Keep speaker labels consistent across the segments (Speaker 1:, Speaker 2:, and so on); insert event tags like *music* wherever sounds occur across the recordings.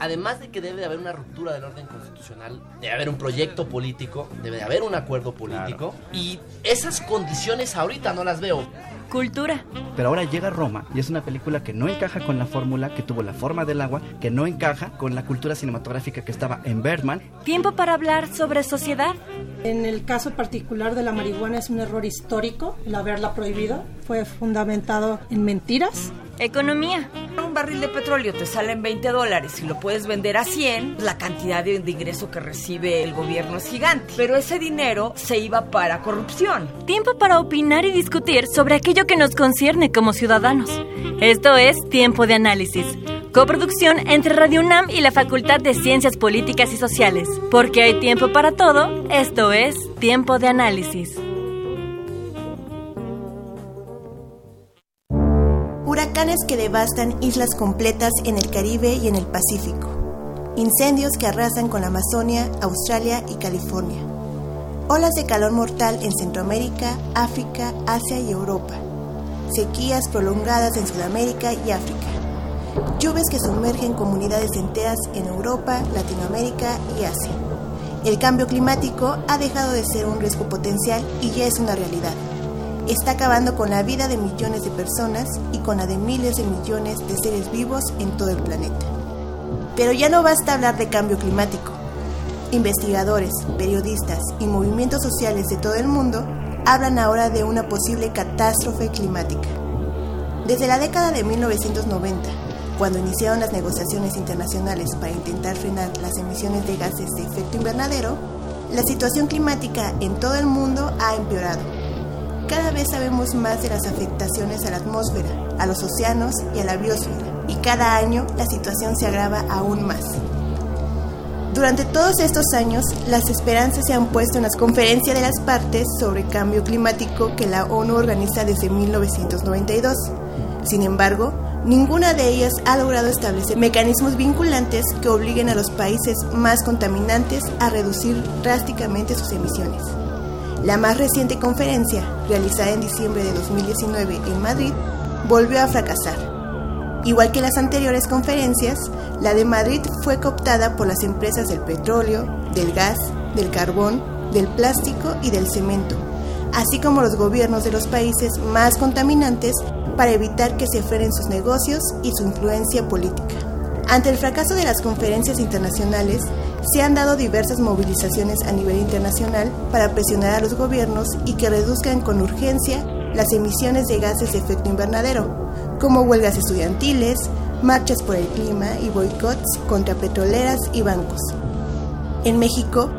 Speaker 1: Además de que debe de haber una ruptura del orden constitucional, debe haber un proyecto político, debe de haber un acuerdo político y esas condiciones ahorita no las veo.
Speaker 2: Cultura.
Speaker 3: Pero ahora llega Roma y es una película que no encaja con la fórmula que tuvo la forma del agua, que no encaja con la cultura cinematográfica que estaba en Bergman.
Speaker 2: Tiempo para hablar sobre sociedad.
Speaker 4: En el caso particular de la marihuana es un error histórico el haberla prohibido. Fue fundamentado en mentiras.
Speaker 2: Economía.
Speaker 5: Un barril de petróleo te sale en 20 dólares y lo puedes vender a 100, la cantidad de, de ingreso que recibe el gobierno es gigante. Pero ese dinero se iba para corrupción.
Speaker 2: Tiempo para opinar y discutir sobre aquello que nos concierne como ciudadanos. Esto es Tiempo de Análisis. Coproducción entre Radio UNAM y la Facultad de Ciencias Políticas y Sociales. Porque hay tiempo para todo, esto es Tiempo de Análisis.
Speaker 6: Huracanes que devastan islas completas en el Caribe y en el Pacífico. Incendios que arrasan con la Amazonia, Australia y California. Olas de calor mortal en Centroamérica, África, Asia y Europa. Sequías prolongadas en Sudamérica y África. Lluvias que sumergen comunidades enteras en Europa, Latinoamérica y Asia. El cambio climático ha dejado de ser un riesgo potencial y ya es una realidad está acabando con la vida de millones de personas y con la de miles de millones de seres vivos en todo el planeta. Pero ya no basta hablar de cambio climático. Investigadores, periodistas y movimientos sociales de todo el mundo hablan ahora de una posible catástrofe climática. Desde la década de 1990, cuando iniciaron las negociaciones internacionales para intentar frenar las emisiones de gases de efecto invernadero, la situación climática en todo el mundo ha empeorado cada vez sabemos más de las afectaciones a la atmósfera, a los océanos y a la biosfera, y cada año la situación se agrava aún más. Durante todos estos años, las esperanzas se han puesto en las conferencias de las partes sobre cambio climático que la ONU organiza desde 1992. Sin embargo, ninguna de ellas ha logrado establecer mecanismos vinculantes que obliguen a los países más contaminantes a reducir drásticamente sus emisiones. La más reciente conferencia, realizada en diciembre de 2019 en Madrid, volvió a fracasar. Igual que las anteriores conferencias, la de Madrid fue cooptada por las empresas del petróleo, del gas, del carbón, del plástico y del cemento, así como los gobiernos de los países más contaminantes para evitar que se frenen sus negocios y su influencia política. Ante el fracaso de las conferencias internacionales, se han dado diversas movilizaciones a nivel internacional para presionar a los gobiernos y que reduzcan con urgencia las emisiones de gases de efecto invernadero, como huelgas estudiantiles, marchas por el clima y boicots contra petroleras y bancos. En México,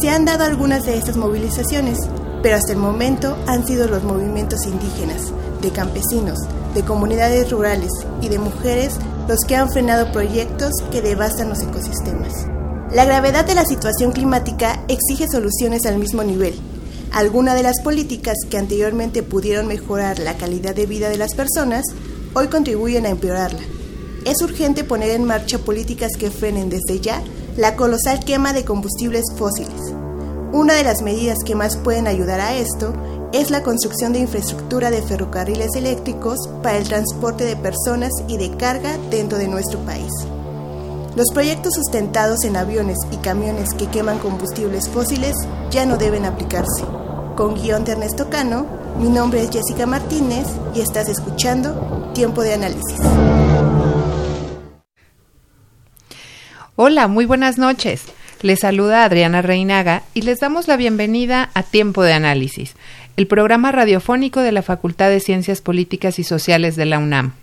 Speaker 6: se han dado algunas de estas movilizaciones, pero hasta el momento han sido los movimientos indígenas, de campesinos, de comunidades rurales y de mujeres los que han frenado proyectos que devastan los ecosistemas. La gravedad de la situación climática exige soluciones al mismo nivel. Algunas de las políticas que anteriormente pudieron mejorar la calidad de vida de las personas, hoy contribuyen a empeorarla. Es urgente poner en marcha políticas que frenen desde ya la colosal quema de combustibles fósiles. Una de las medidas que más pueden ayudar a esto es la construcción de infraestructura de ferrocarriles eléctricos para el transporte de personas y de carga dentro de nuestro país. Los proyectos sustentados en aviones y camiones que queman combustibles fósiles ya no deben aplicarse. Con guion de Ernesto Cano, mi nombre es Jessica Martínez y estás escuchando Tiempo de Análisis.
Speaker 7: Hola, muy buenas noches. Les saluda Adriana Reinaga y les damos la bienvenida a Tiempo de Análisis, el programa radiofónico de la Facultad de Ciencias Políticas y Sociales de la UNAM.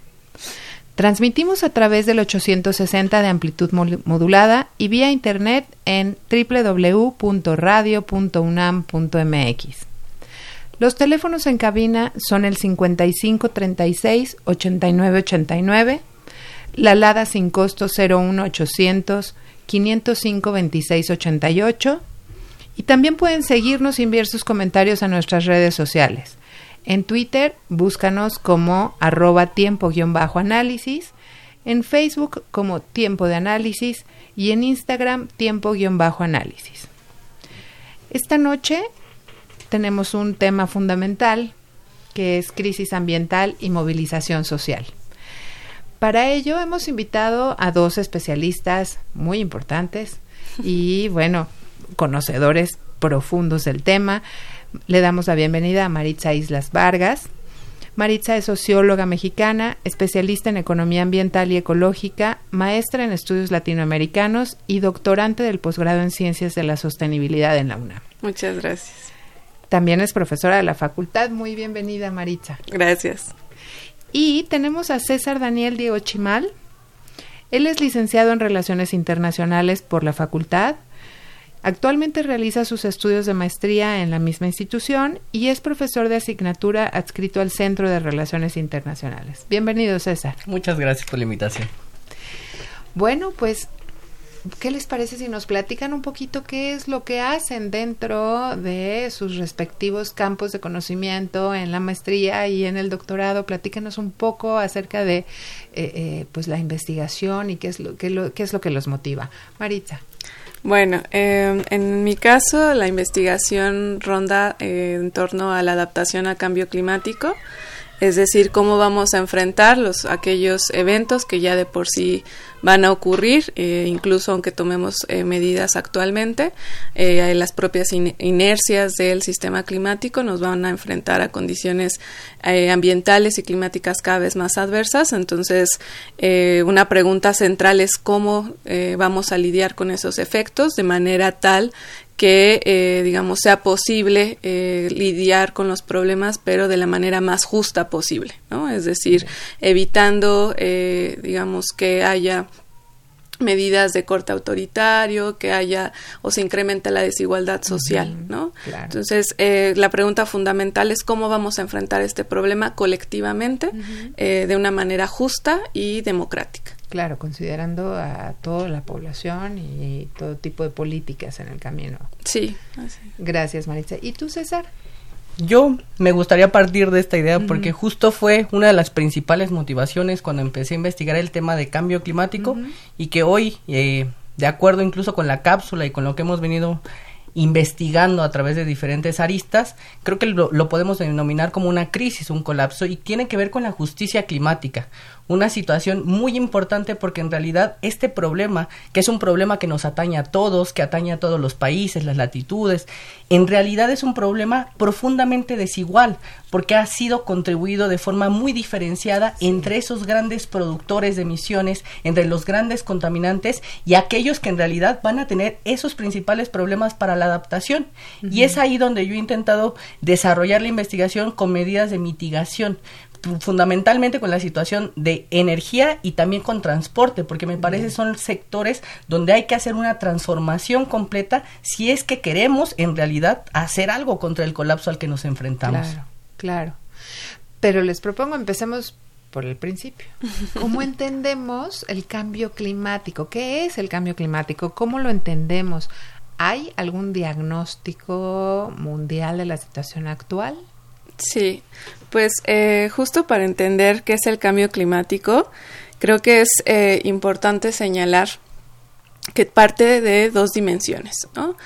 Speaker 7: Transmitimos a través del 860 de amplitud modulada y vía internet en www.radio.unam.mx. Los teléfonos en cabina son el 5536 8989, la Lada sin costo 01800 505 2688 y también pueden seguirnos y enviar sus comentarios a nuestras redes sociales. En Twitter, búscanos como arroba tiempo-análisis, en Facebook como tiempo de análisis y en Instagram tiempo-análisis. Esta noche tenemos un tema fundamental que es crisis ambiental y movilización social. Para ello hemos invitado a dos especialistas muy importantes *laughs* y, bueno, conocedores profundos del tema. Le damos la bienvenida a Maritza Islas Vargas. Maritza es socióloga mexicana, especialista en economía ambiental y ecológica, maestra en estudios latinoamericanos y doctorante del posgrado en ciencias de la sostenibilidad en la UNAM.
Speaker 8: Muchas gracias.
Speaker 7: También es profesora de la facultad. Muy bienvenida, Maritza.
Speaker 8: Gracias.
Speaker 7: Y tenemos a César Daniel Diego Chimal. Él es licenciado en Relaciones Internacionales por la facultad. Actualmente realiza sus estudios de maestría en la misma institución y es profesor de asignatura adscrito al Centro de Relaciones Internacionales. Bienvenido, César.
Speaker 9: Muchas gracias por la invitación.
Speaker 7: Bueno, pues ¿qué les parece si nos platican un poquito qué es lo que hacen dentro de sus respectivos campos de conocimiento en la maestría y en el doctorado? Platícanos un poco acerca de eh, eh, pues la investigación y qué es lo, qué, qué es lo que los motiva. Maritza.
Speaker 8: Bueno, eh, en mi caso la investigación ronda en torno a la adaptación al cambio climático es decir, cómo vamos a enfrentar los, aquellos eventos que ya de por sí van a ocurrir, eh, incluso aunque tomemos eh, medidas actualmente, eh, las propias inercias del sistema climático nos van a enfrentar a condiciones ambientales y climáticas cada vez más adversas. Entonces, una pregunta central es cómo vamos a lidiar con esos efectos de manera tal que, eh, digamos, sea posible eh, lidiar con los problemas, pero de la manera más justa posible, ¿no? Es decir, evitando, eh, digamos, que haya medidas de corte autoritario, que haya o se incremente la desigualdad social, ¿no? Entonces, la pregunta fundamental es cómo vamos a enfrentar este problema colectivamente de una manera justa y democrática.
Speaker 7: Claro, considerando a toda la población y todo tipo de políticas en el camino.
Speaker 8: Sí.
Speaker 7: Gracias, Maritza. ¿Y tú, César?
Speaker 9: Yo me gustaría partir de esta idea porque justo fue una de las principales motivaciones cuando empecé a investigar el tema de cambio climático y que hoy, eh, de acuerdo incluso con la cápsula y con lo que hemos venido investigando a través de diferentes aristas, creo que lo, lo, podemos denominar como una crisis, un colapso, y tiene que ver con la justicia climática una situación muy importante porque en realidad este problema, que es un problema que nos atañe a todos, que atañe a todos los países, las latitudes, en realidad es un problema profundamente desigual porque ha sido contribuido de forma muy diferenciada entre esos grandes productores de emisiones, entre los grandes contaminantes y aquellos que en realidad van a tener esos principales problemas para la adaptación. Y es ahí donde yo he intentado desarrollar la investigación con medidas de mitigación, fundamentalmente con la situación de energía y también con transporte, porque me parece son sectores donde hay que hacer una transformación completa si es que queremos en realidad hacer algo contra el colapso al que nos enfrentamos.
Speaker 7: Claro, claro. Pero les propongo empecemos por el principio. *laughs* ¿Cómo entendemos el cambio climático? ¿Qué es el cambio climático? ¿Cómo lo entendemos? ¿Hay algún diagnóstico mundial de la situación actual?
Speaker 8: Sí, pues eh, justo para entender qué es el cambio climático, creo que es eh, importante señalar que parte de dos dimensiones, ¿no?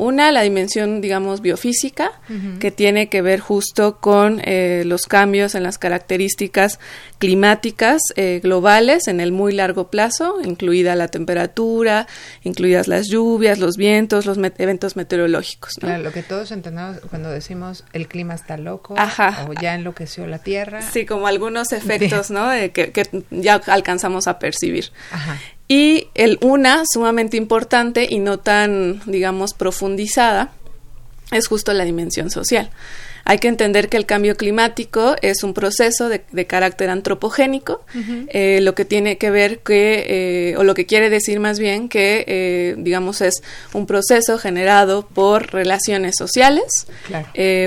Speaker 8: Una, la dimensión, digamos, biofísica, que tiene que ver justo con eh, los cambios en las características climáticas eh, globales en el muy largo plazo, incluida la temperatura, incluidas las lluvias, los vientos, los eventos meteorológicos.
Speaker 7: Claro, lo que todos entendemos cuando decimos el clima está loco o ya enloqueció la Tierra.
Speaker 8: Sí, como algunos efectos, ¿no? que, que, ya alcanzamos a percibir. Ajá. Y el una, sumamente importante y no tan, digamos, profundizada, es justo la dimensión social. Hay que entender que el cambio climático es un proceso de, carácter antropogénico, eh, lo que tiene que ver que, eh, o lo que quiere decir más bien que, eh, digamos, es un proceso generado por relaciones sociales,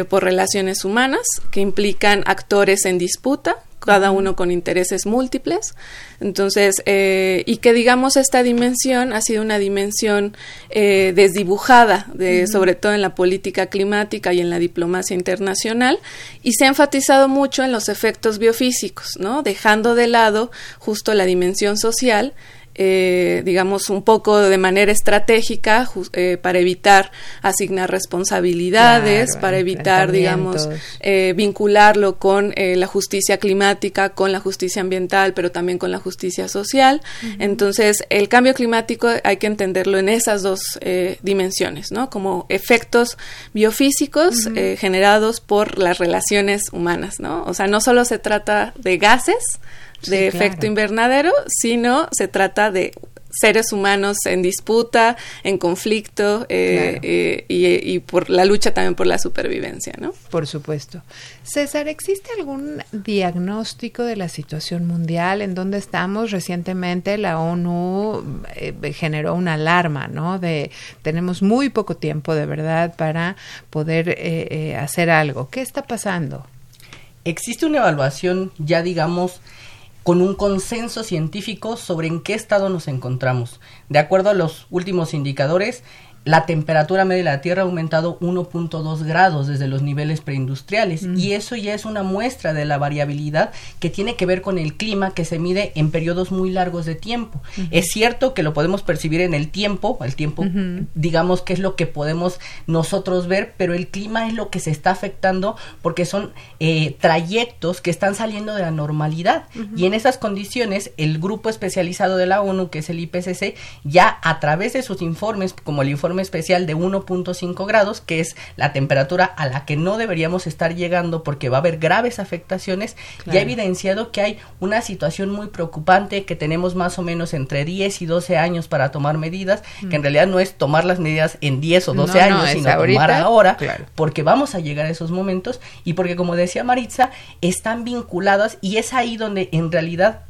Speaker 8: por relaciones humanas, que implican actores en disputa, cada uno con intereses múltiples. Entonces, eh, y que digamos esta dimensión ha sido una dimensión eh, desdibujada, de, sobre todo en la política climática y en la diplomacia internacional, y se ha enfatizado mucho en los efectos biofísicos, ¿no? Dejando de lado justo la dimensión social eh, digamos, un poco de manera estratégica eh, para evitar asignar responsabilidades, para evitar, digamos, eh, vincularlo con eh, la justicia climática, con la justicia ambiental, pero también con la justicia social. Entonces, el cambio climático hay que entenderlo en esas dos dimensiones, ¿no? Como efectos biofísicos generados por las relaciones humanas, ¿no? O sea, no solo se trata de gases, de efecto invernadero, sino se trata de seres humanos en disputa, en conflicto eh, eh, y, por la lucha también por la supervivencia, ¿no?
Speaker 7: Por supuesto. César, ¿existe algún diagnóstico de la situación mundial en donde estamos? Recientemente la ONU eh, generó una alarma, ¿no? De tenemos muy poco tiempo de verdad para poder hacer algo. ¿Qué está pasando?
Speaker 9: Existe una evaluación ya, digamos, con un consenso científico sobre en qué estado nos encontramos. De acuerdo a los últimos indicadores, la temperatura media de la Tierra ha aumentado 1.2 grados desde los niveles preindustriales. Y eso ya es una muestra de la variabilidad que tiene que ver con el clima que se mide en periodos muy largos de tiempo. Es cierto que lo podemos percibir en el tiempo, el tiempo digamos que es lo que podemos nosotros ver, pero el clima es lo que se está afectando porque son eh, trayectos que están saliendo de la normalidad. Y en esas condiciones el grupo especializado de la ONU, que es el IPCC, ya a través de sus informes, como el informe especial de 1.5 grados, que es la temperatura a la que no deberíamos estar llegando porque va a haber graves afectaciones, ya ha evidenciado que hay una situación muy preocupante, que tenemos más o menos entre 10 y 12 años para tomar medidas, que en mm. realidad no es tomar las medidas en 10 o 12 años, sino tomar ahora, porque vamos a llegar a esos momentos y porque, como decía Maritza, están vinculadas y es ahí donde en realidad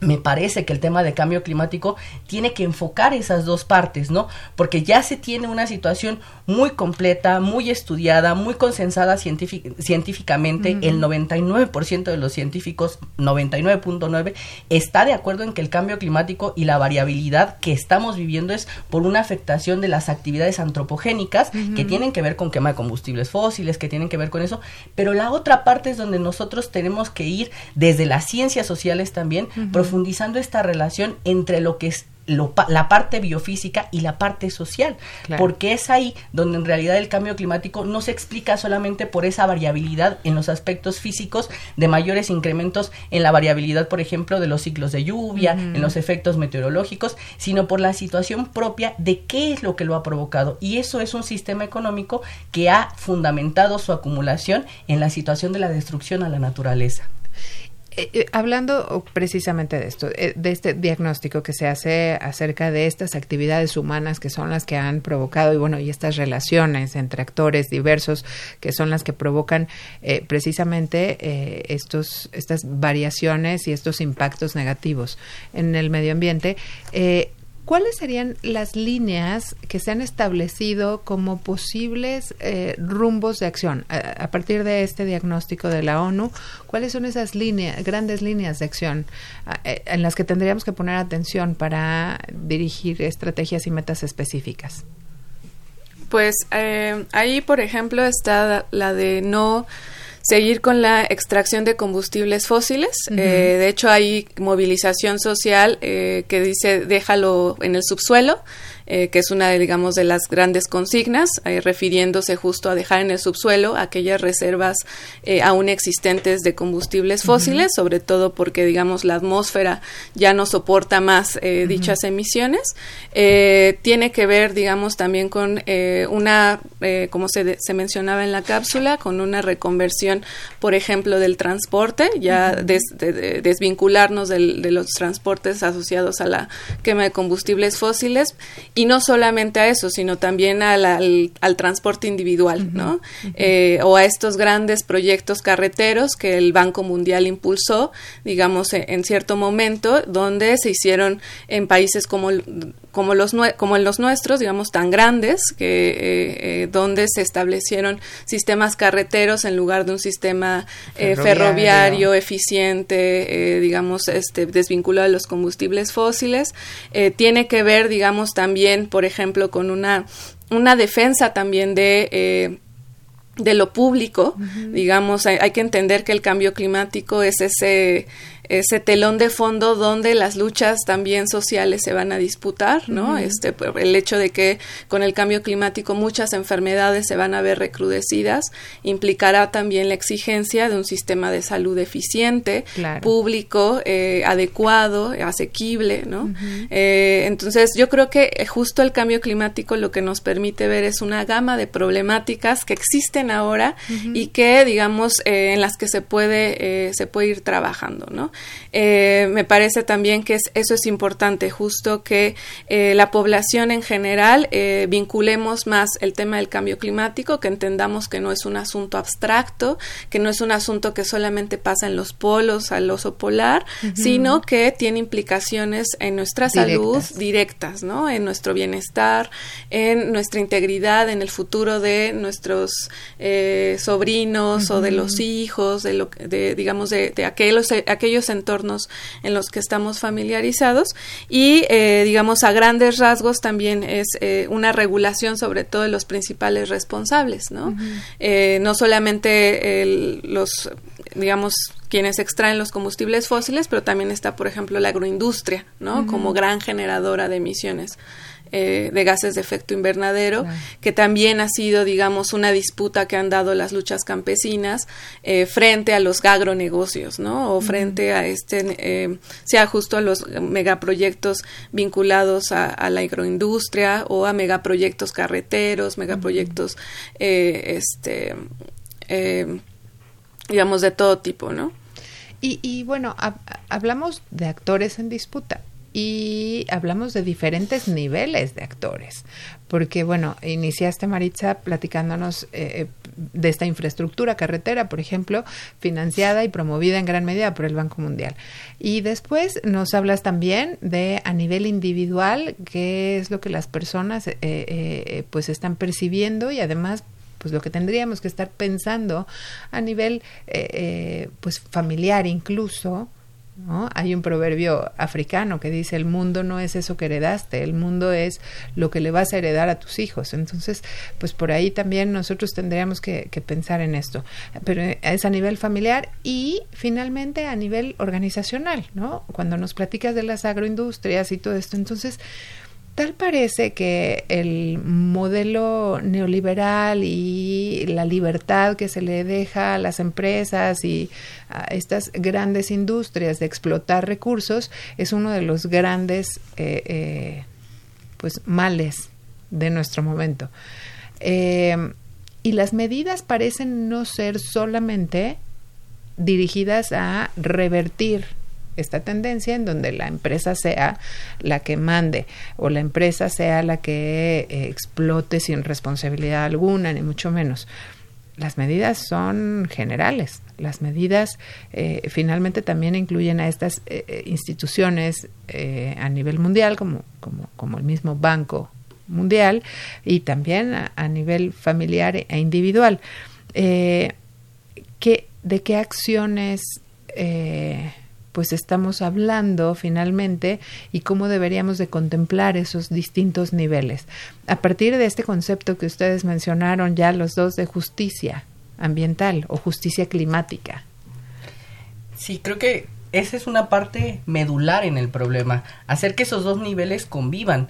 Speaker 9: me parece que el tema de cambio climático tiene que enfocar esas dos partes, ¿no? Porque ya se tiene una situación muy completa, muy estudiada, muy consensada científicamente. El 99% de los científicos, 99.9, está de acuerdo en que el cambio climático y la variabilidad que estamos viviendo es por una afectación de las actividades antropogénicas que tienen que ver con quema de combustibles fósiles, que tienen que ver con eso. Pero la otra parte es donde nosotros tenemos que ir desde las ciencias sociales también, profundizando esta relación entre lo que es la parte biofísica y la parte social, porque es ahí donde en realidad el cambio climático no se explica solamente por esa variabilidad en los aspectos físicos de mayores incrementos en la variabilidad, por ejemplo, de los ciclos de lluvia, en los efectos meteorológicos, sino por la situación propia de qué es lo que lo ha provocado. Y eso es un sistema económico que ha fundamentado su acumulación en la situación de la destrucción a la naturaleza.
Speaker 7: Eh, eh, hablando precisamente de esto, eh, de este diagnóstico que se hace acerca de estas actividades humanas que son las que han provocado y bueno, y estas relaciones entre actores diversos que son las que provocan precisamente estos, estas variaciones y estos impactos negativos en el medio ambiente, ¿Cuáles serían las líneas que se han establecido como posibles eh, rumbos de acción a, partir de este diagnóstico de la ONU? ¿Cuáles son esas líneas, grandes líneas de acción eh, en las que tendríamos que poner atención para dirigir estrategias y metas específicas?
Speaker 8: Pues eh, ahí, por ejemplo, está la de no seguir con la extracción de combustibles fósiles. Eh, de hecho, hay movilización social eh, que dice déjalo en el subsuelo. Eh, que es una, de, digamos, de las grandes consignas, eh, refiriéndose justo a dejar en el subsuelo aquellas reservas eh, aún existentes de combustibles fósiles, sobre todo porque, digamos, la atmósfera ya no soporta más dichas emisiones. tiene que ver, digamos, también con una, como se, se, mencionaba en la cápsula, con una reconversión, por ejemplo, del transporte, ya desvincularnos de los transportes asociados a la quema de combustibles fósiles y no solamente a eso, sino también al, al, transporte individual, ¿no? Eh, o a estos grandes proyectos carreteros que el Banco Mundial impulsó, digamos, en, cierto momento, donde se hicieron en países como como, los, como en los nuestros, digamos, tan grandes, que, eh, eh, donde se establecieron sistemas carreteros en lugar de un sistema eh, ferroviario. eficiente, digamos, este, desvinculado de los combustibles fósiles. tiene que ver, digamos, también, por ejemplo, con una, una defensa también de de lo público, digamos, hay, que entender que el cambio climático es ese ese telón de fondo donde las luchas también sociales se van a disputar, ¿no? Este el hecho de que con el cambio climático muchas enfermedades se van a ver recrudecidas implicará también la exigencia de un sistema de salud eficiente, público, eh, adecuado, asequible, ¿no? Eh, entonces yo creo que justo el cambio climático lo que nos permite ver es una gama de problemáticas que existen ahora y que digamos eh, en las que se puede se puede ir trabajando, ¿no? Eh, me parece también que eso es importante, justo que eh, la población en general eh, vinculemos más el tema del cambio climático, que entendamos que no es un asunto abstracto, que no es un asunto que solamente pasa en los polos, al oso polar, sino que tiene implicaciones en nuestra salud directas, ¿no? En nuestro bienestar, en nuestra integridad, en el futuro de nuestros sobrinos o de los hijos, de lo de, digamos de, de aquellos, aquellos entornos en los que estamos familiarizados y eh, digamos a grandes rasgos también es eh, una regulación sobre todo de los principales responsables no eh, no solamente los digamos quienes extraen los combustibles fósiles pero también está por ejemplo la agroindustria no como gran generadora de emisiones eh, de gases de efecto invernadero, que también ha sido, digamos, una disputa que han dado las luchas campesinas eh, frente a los agronegocios, ¿no? O frente a este, eh, sea justo a los megaproyectos vinculados a, la agroindustria o a megaproyectos carreteros, megaproyectos, este, digamos, de todo tipo, ¿no?
Speaker 7: Y, y bueno, hablamos de actores en disputa y hablamos de diferentes niveles de actores, porque bueno, iniciaste Maritza platicándonos eh, eh, de esta infraestructura carretera, por ejemplo, financiada y promovida en gran medida por el Banco Mundial. Y después nos hablas también de a nivel individual, qué es lo que las personas eh, pues están percibiendo y además pues lo que tendríamos que estar pensando a nivel pues familiar incluso hay un proverbio africano que dice el mundo no es eso que heredaste, el mundo es lo que le vas a heredar a tus hijos. Entonces, pues por ahí también nosotros tendríamos que, que pensar en esto. Pero es a nivel familiar y finalmente a nivel organizacional, ¿no? Cuando nos platicas de las agroindustrias y todo esto, entonces Tal parece que el modelo neoliberal y la libertad que se le deja a las empresas y a estas grandes industrias de explotar recursos es uno de los grandes eh, eh, pues males de nuestro momento. Eh, y las medidas parecen no ser solamente dirigidas a revertir esta tendencia en donde la empresa sea la que mande o la empresa sea la que eh, explote sin responsabilidad alguna, ni mucho menos. Las medidas son generales. Las medidas eh, finalmente también incluyen a estas eh, instituciones a nivel mundial, como, como, como, el mismo Banco Mundial, y también a, nivel familiar e individual. ¿qué, ¿De qué acciones pues estamos hablando finalmente y cómo deberíamos de contemplar esos distintos niveles. A partir de este concepto que ustedes mencionaron ya los dos de justicia ambiental o justicia climática.
Speaker 9: Sí, creo que esa es una parte medular en el problema, hacer que esos dos niveles convivan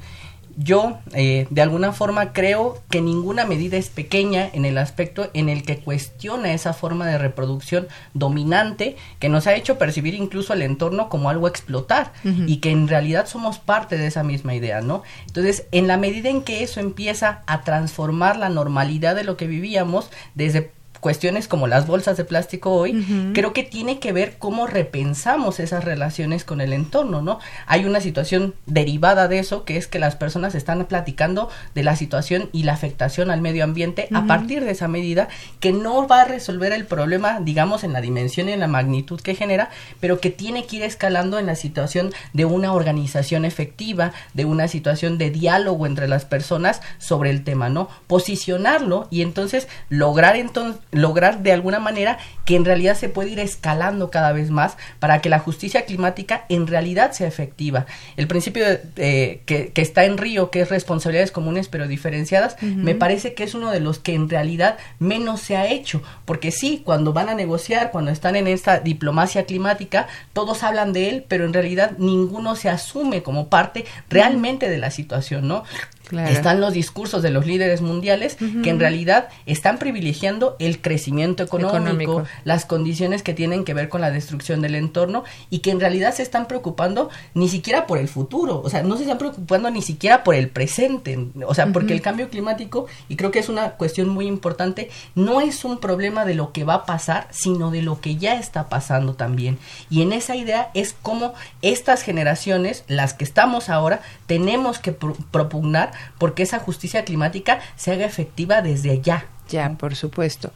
Speaker 9: yo eh, de alguna forma creo que ninguna medida es pequeña en el aspecto en el que cuestiona esa forma de reproducción dominante que nos ha hecho percibir incluso el entorno como algo a explotar y que en realidad somos parte de esa misma idea, ¿no? Entonces, en la medida en que eso empieza a transformar la normalidad de lo que vivíamos, desde cuestiones como las bolsas de plástico hoy, creo que tiene que ver cómo repensamos esas relaciones con el entorno, ¿no? Hay una situación derivada de eso, que es que las personas están platicando de la situación y la afectación al medio ambiente a partir de esa medida, que no va a resolver el problema, digamos, en la dimensión y en la magnitud que genera, pero que tiene que ir escalando en la situación de una organización efectiva, de una situación de diálogo entre las personas sobre el tema, ¿no? Posicionarlo y entonces lograr entonces lograr de alguna manera que en realidad se puede ir escalando cada vez más para que la justicia climática en realidad sea efectiva. El principio que, que, está en Río, que es responsabilidades comunes pero diferenciadas, me parece que es uno de los que en realidad menos se ha hecho, porque sí, cuando van a negociar, cuando están en esta diplomacia climática, todos hablan de él, pero en realidad ninguno se asume como parte realmente de la situación, ¿no? Están los discursos de los líderes mundiales que en realidad están privilegiando el crecimiento económico, las condiciones que tienen que ver con la destrucción del entorno y que en realidad se están preocupando ni siquiera por el futuro, o sea, no se están preocupando ni siquiera por el presente, o sea, porque el cambio climático, y creo que es una cuestión muy importante, no es un problema de lo que va a pasar, sino de lo que ya está pasando también. Y en esa idea es como estas generaciones, las que estamos ahora, tenemos que propugnar porque esa justicia climática se haga efectiva desde allá.
Speaker 7: Ya, por supuesto.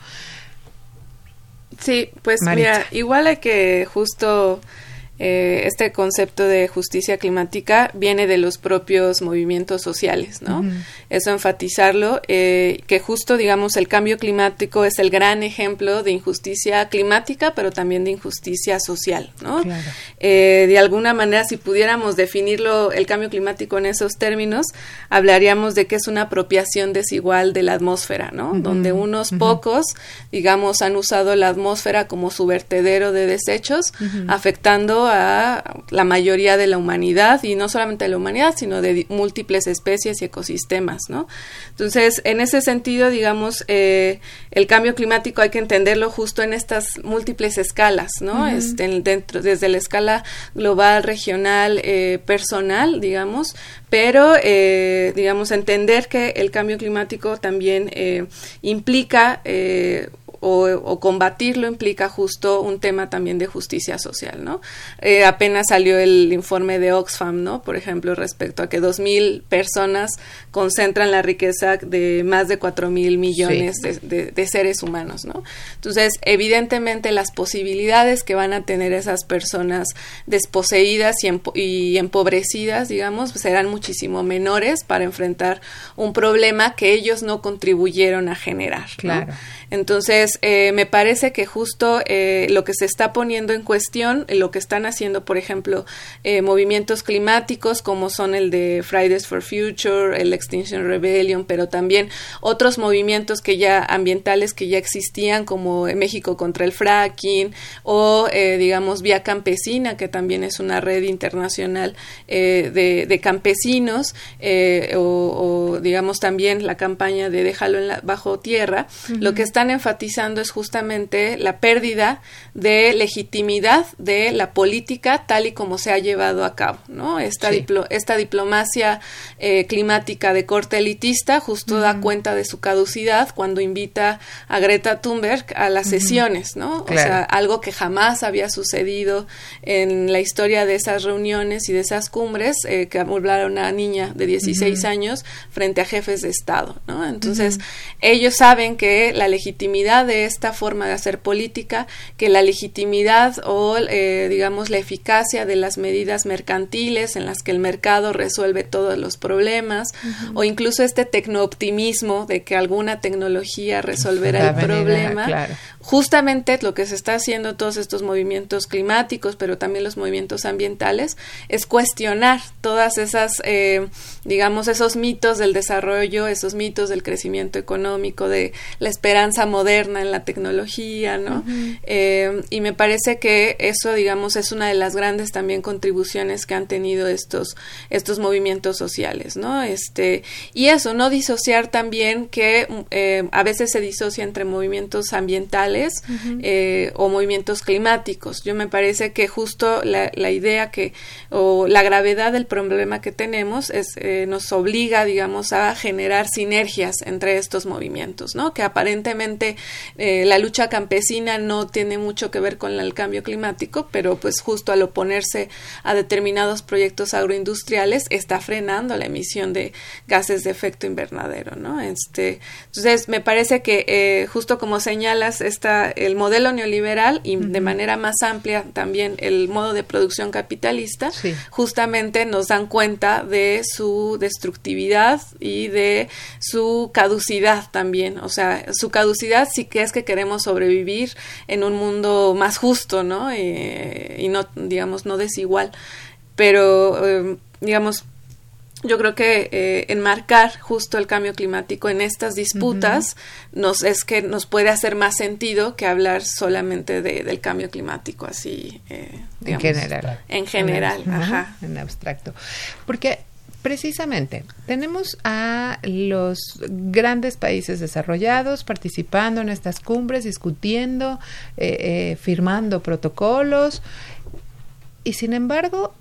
Speaker 8: Sí, pues mira, igual hay que justo eh, este concepto de justicia climática viene de los propios movimientos sociales, ¿no? Eso enfatizarlo, eh, que justo, digamos, el cambio climático es el gran ejemplo de injusticia climática, pero también de injusticia social, ¿no? Eh, de alguna manera, si pudiéramos definirlo, el cambio climático en esos términos, hablaríamos de que es una apropiación desigual de la atmósfera, ¿no? Donde unos pocos, digamos, han usado la atmósfera como su vertedero de desechos, afectando a la mayoría de la humanidad y no solamente de la humanidad, sino de múltiples especies y ecosistemas, ¿no? Entonces, en ese sentido, digamos, eh, el cambio climático hay que entenderlo justo en estas múltiples escalas, ¿no? este, dentro, desde la escala global, regional, eh, personal, digamos, pero, eh, digamos, entender que el cambio climático también implica o, combatirlo implica justo un tema también de justicia social, ¿no? Eh, apenas salió el informe de Oxfam, ¿no? Por ejemplo, respecto a que dos mil personas concentran la riqueza de más de cuatro mil millones de, seres humanos, ¿no? Entonces, evidentemente las posibilidades que van a tener esas personas desposeídas y, empobrecidas, digamos, serán muchísimo menores para enfrentar un problema que ellos no contribuyeron a generar. Claro. Entonces, eh, me parece que justo eh, lo que se está poniendo en cuestión, lo que están haciendo, por ejemplo, eh, movimientos climáticos como son el de Fridays for Future, el Extinction Rebellion, pero también otros movimientos que ya ambientales que ya existían, como México contra el fracking o, digamos, Vía Campesina, que también es una red internacional de, campesinos, o, digamos, también la campaña de Déjalo en la, bajo tierra, lo que está enfatizando es justamente la pérdida de legitimidad de la política tal y como se ha llevado a cabo, ¿no? Esta, esta diplomacia eh, climática de corte elitista justo da cuenta de su caducidad cuando invita a Greta Thunberg a las sesiones, ¿no? O sea, algo que jamás había sucedido en la historia de esas reuniones y de esas cumbres eh, que hablaron a una niña de 16 años frente a jefes de Estado, ¿no? Entonces, ellos saben que la legitimidad de esta forma de hacer política, que la legitimidad o, eh, digamos, la eficacia de las medidas mercantiles en las que el mercado resuelve todos los problemas, o incluso este tecnooptimismo de que alguna tecnología resolverá el problema, justamente lo que se está haciendo todos estos movimientos climáticos, pero también los movimientos ambientales, es cuestionar todas esas, eh, digamos, esos mitos del desarrollo, esos mitos del crecimiento económico, de la esperanza moderna en la tecnología, ¿no? Eh, y me parece que eso, digamos, es una de las grandes también contribuciones que han tenido estos, estos movimientos sociales, ¿no? Este, y eso, no disociar también que eh, a veces se disocia entre movimientos ambientales eh, o movimientos climáticos. Yo me parece que justo la, la, idea que o la gravedad del problema que tenemos es eh, nos obliga, digamos, a generar sinergias entre estos movimientos, ¿no? Que aparentemente eh, la lucha campesina no tiene mucho que ver con el cambio climático, pero pues justo al oponerse a determinados proyectos agroindustriales está frenando la emisión de gases de efecto invernadero, ¿no? Este, entonces me parece que eh, justo como señalas está el modelo neoliberal y de manera más amplia también el modo de producción capitalista, justamente nos dan cuenta de su destructividad y de su caducidad también, o sea, su caducidad sí que es que queremos sobrevivir en un mundo más justo, ¿no? Eh, y no, digamos, no desigual, pero, eh, digamos, yo creo que eh, enmarcar justo el cambio climático en estas disputas nos es que nos puede hacer más sentido que hablar solamente de, del cambio climático así
Speaker 7: eh, en general.
Speaker 8: En general
Speaker 7: en, ajá. en abstracto. Porque precisamente tenemos a los grandes países desarrollados participando en estas cumbres discutiendo eh, eh firmando protocolos y sin embargo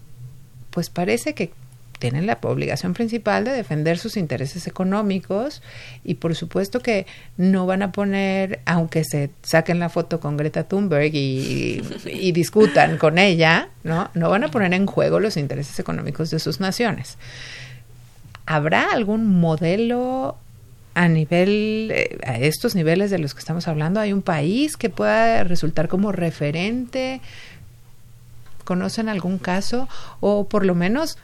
Speaker 7: pues parece que tienen la obligación principal de defender sus intereses económicos y por supuesto que no van a poner, aunque se saquen la foto con Greta Thunberg y, y discutan con ella, ¿no? No van a poner en juego los intereses económicos de sus naciones. ¿Habrá algún modelo a nivel, eh, a estos niveles de los que estamos hablando? ¿Hay un país que pueda resultar como referente? ¿Conocen algún caso? O por lo menos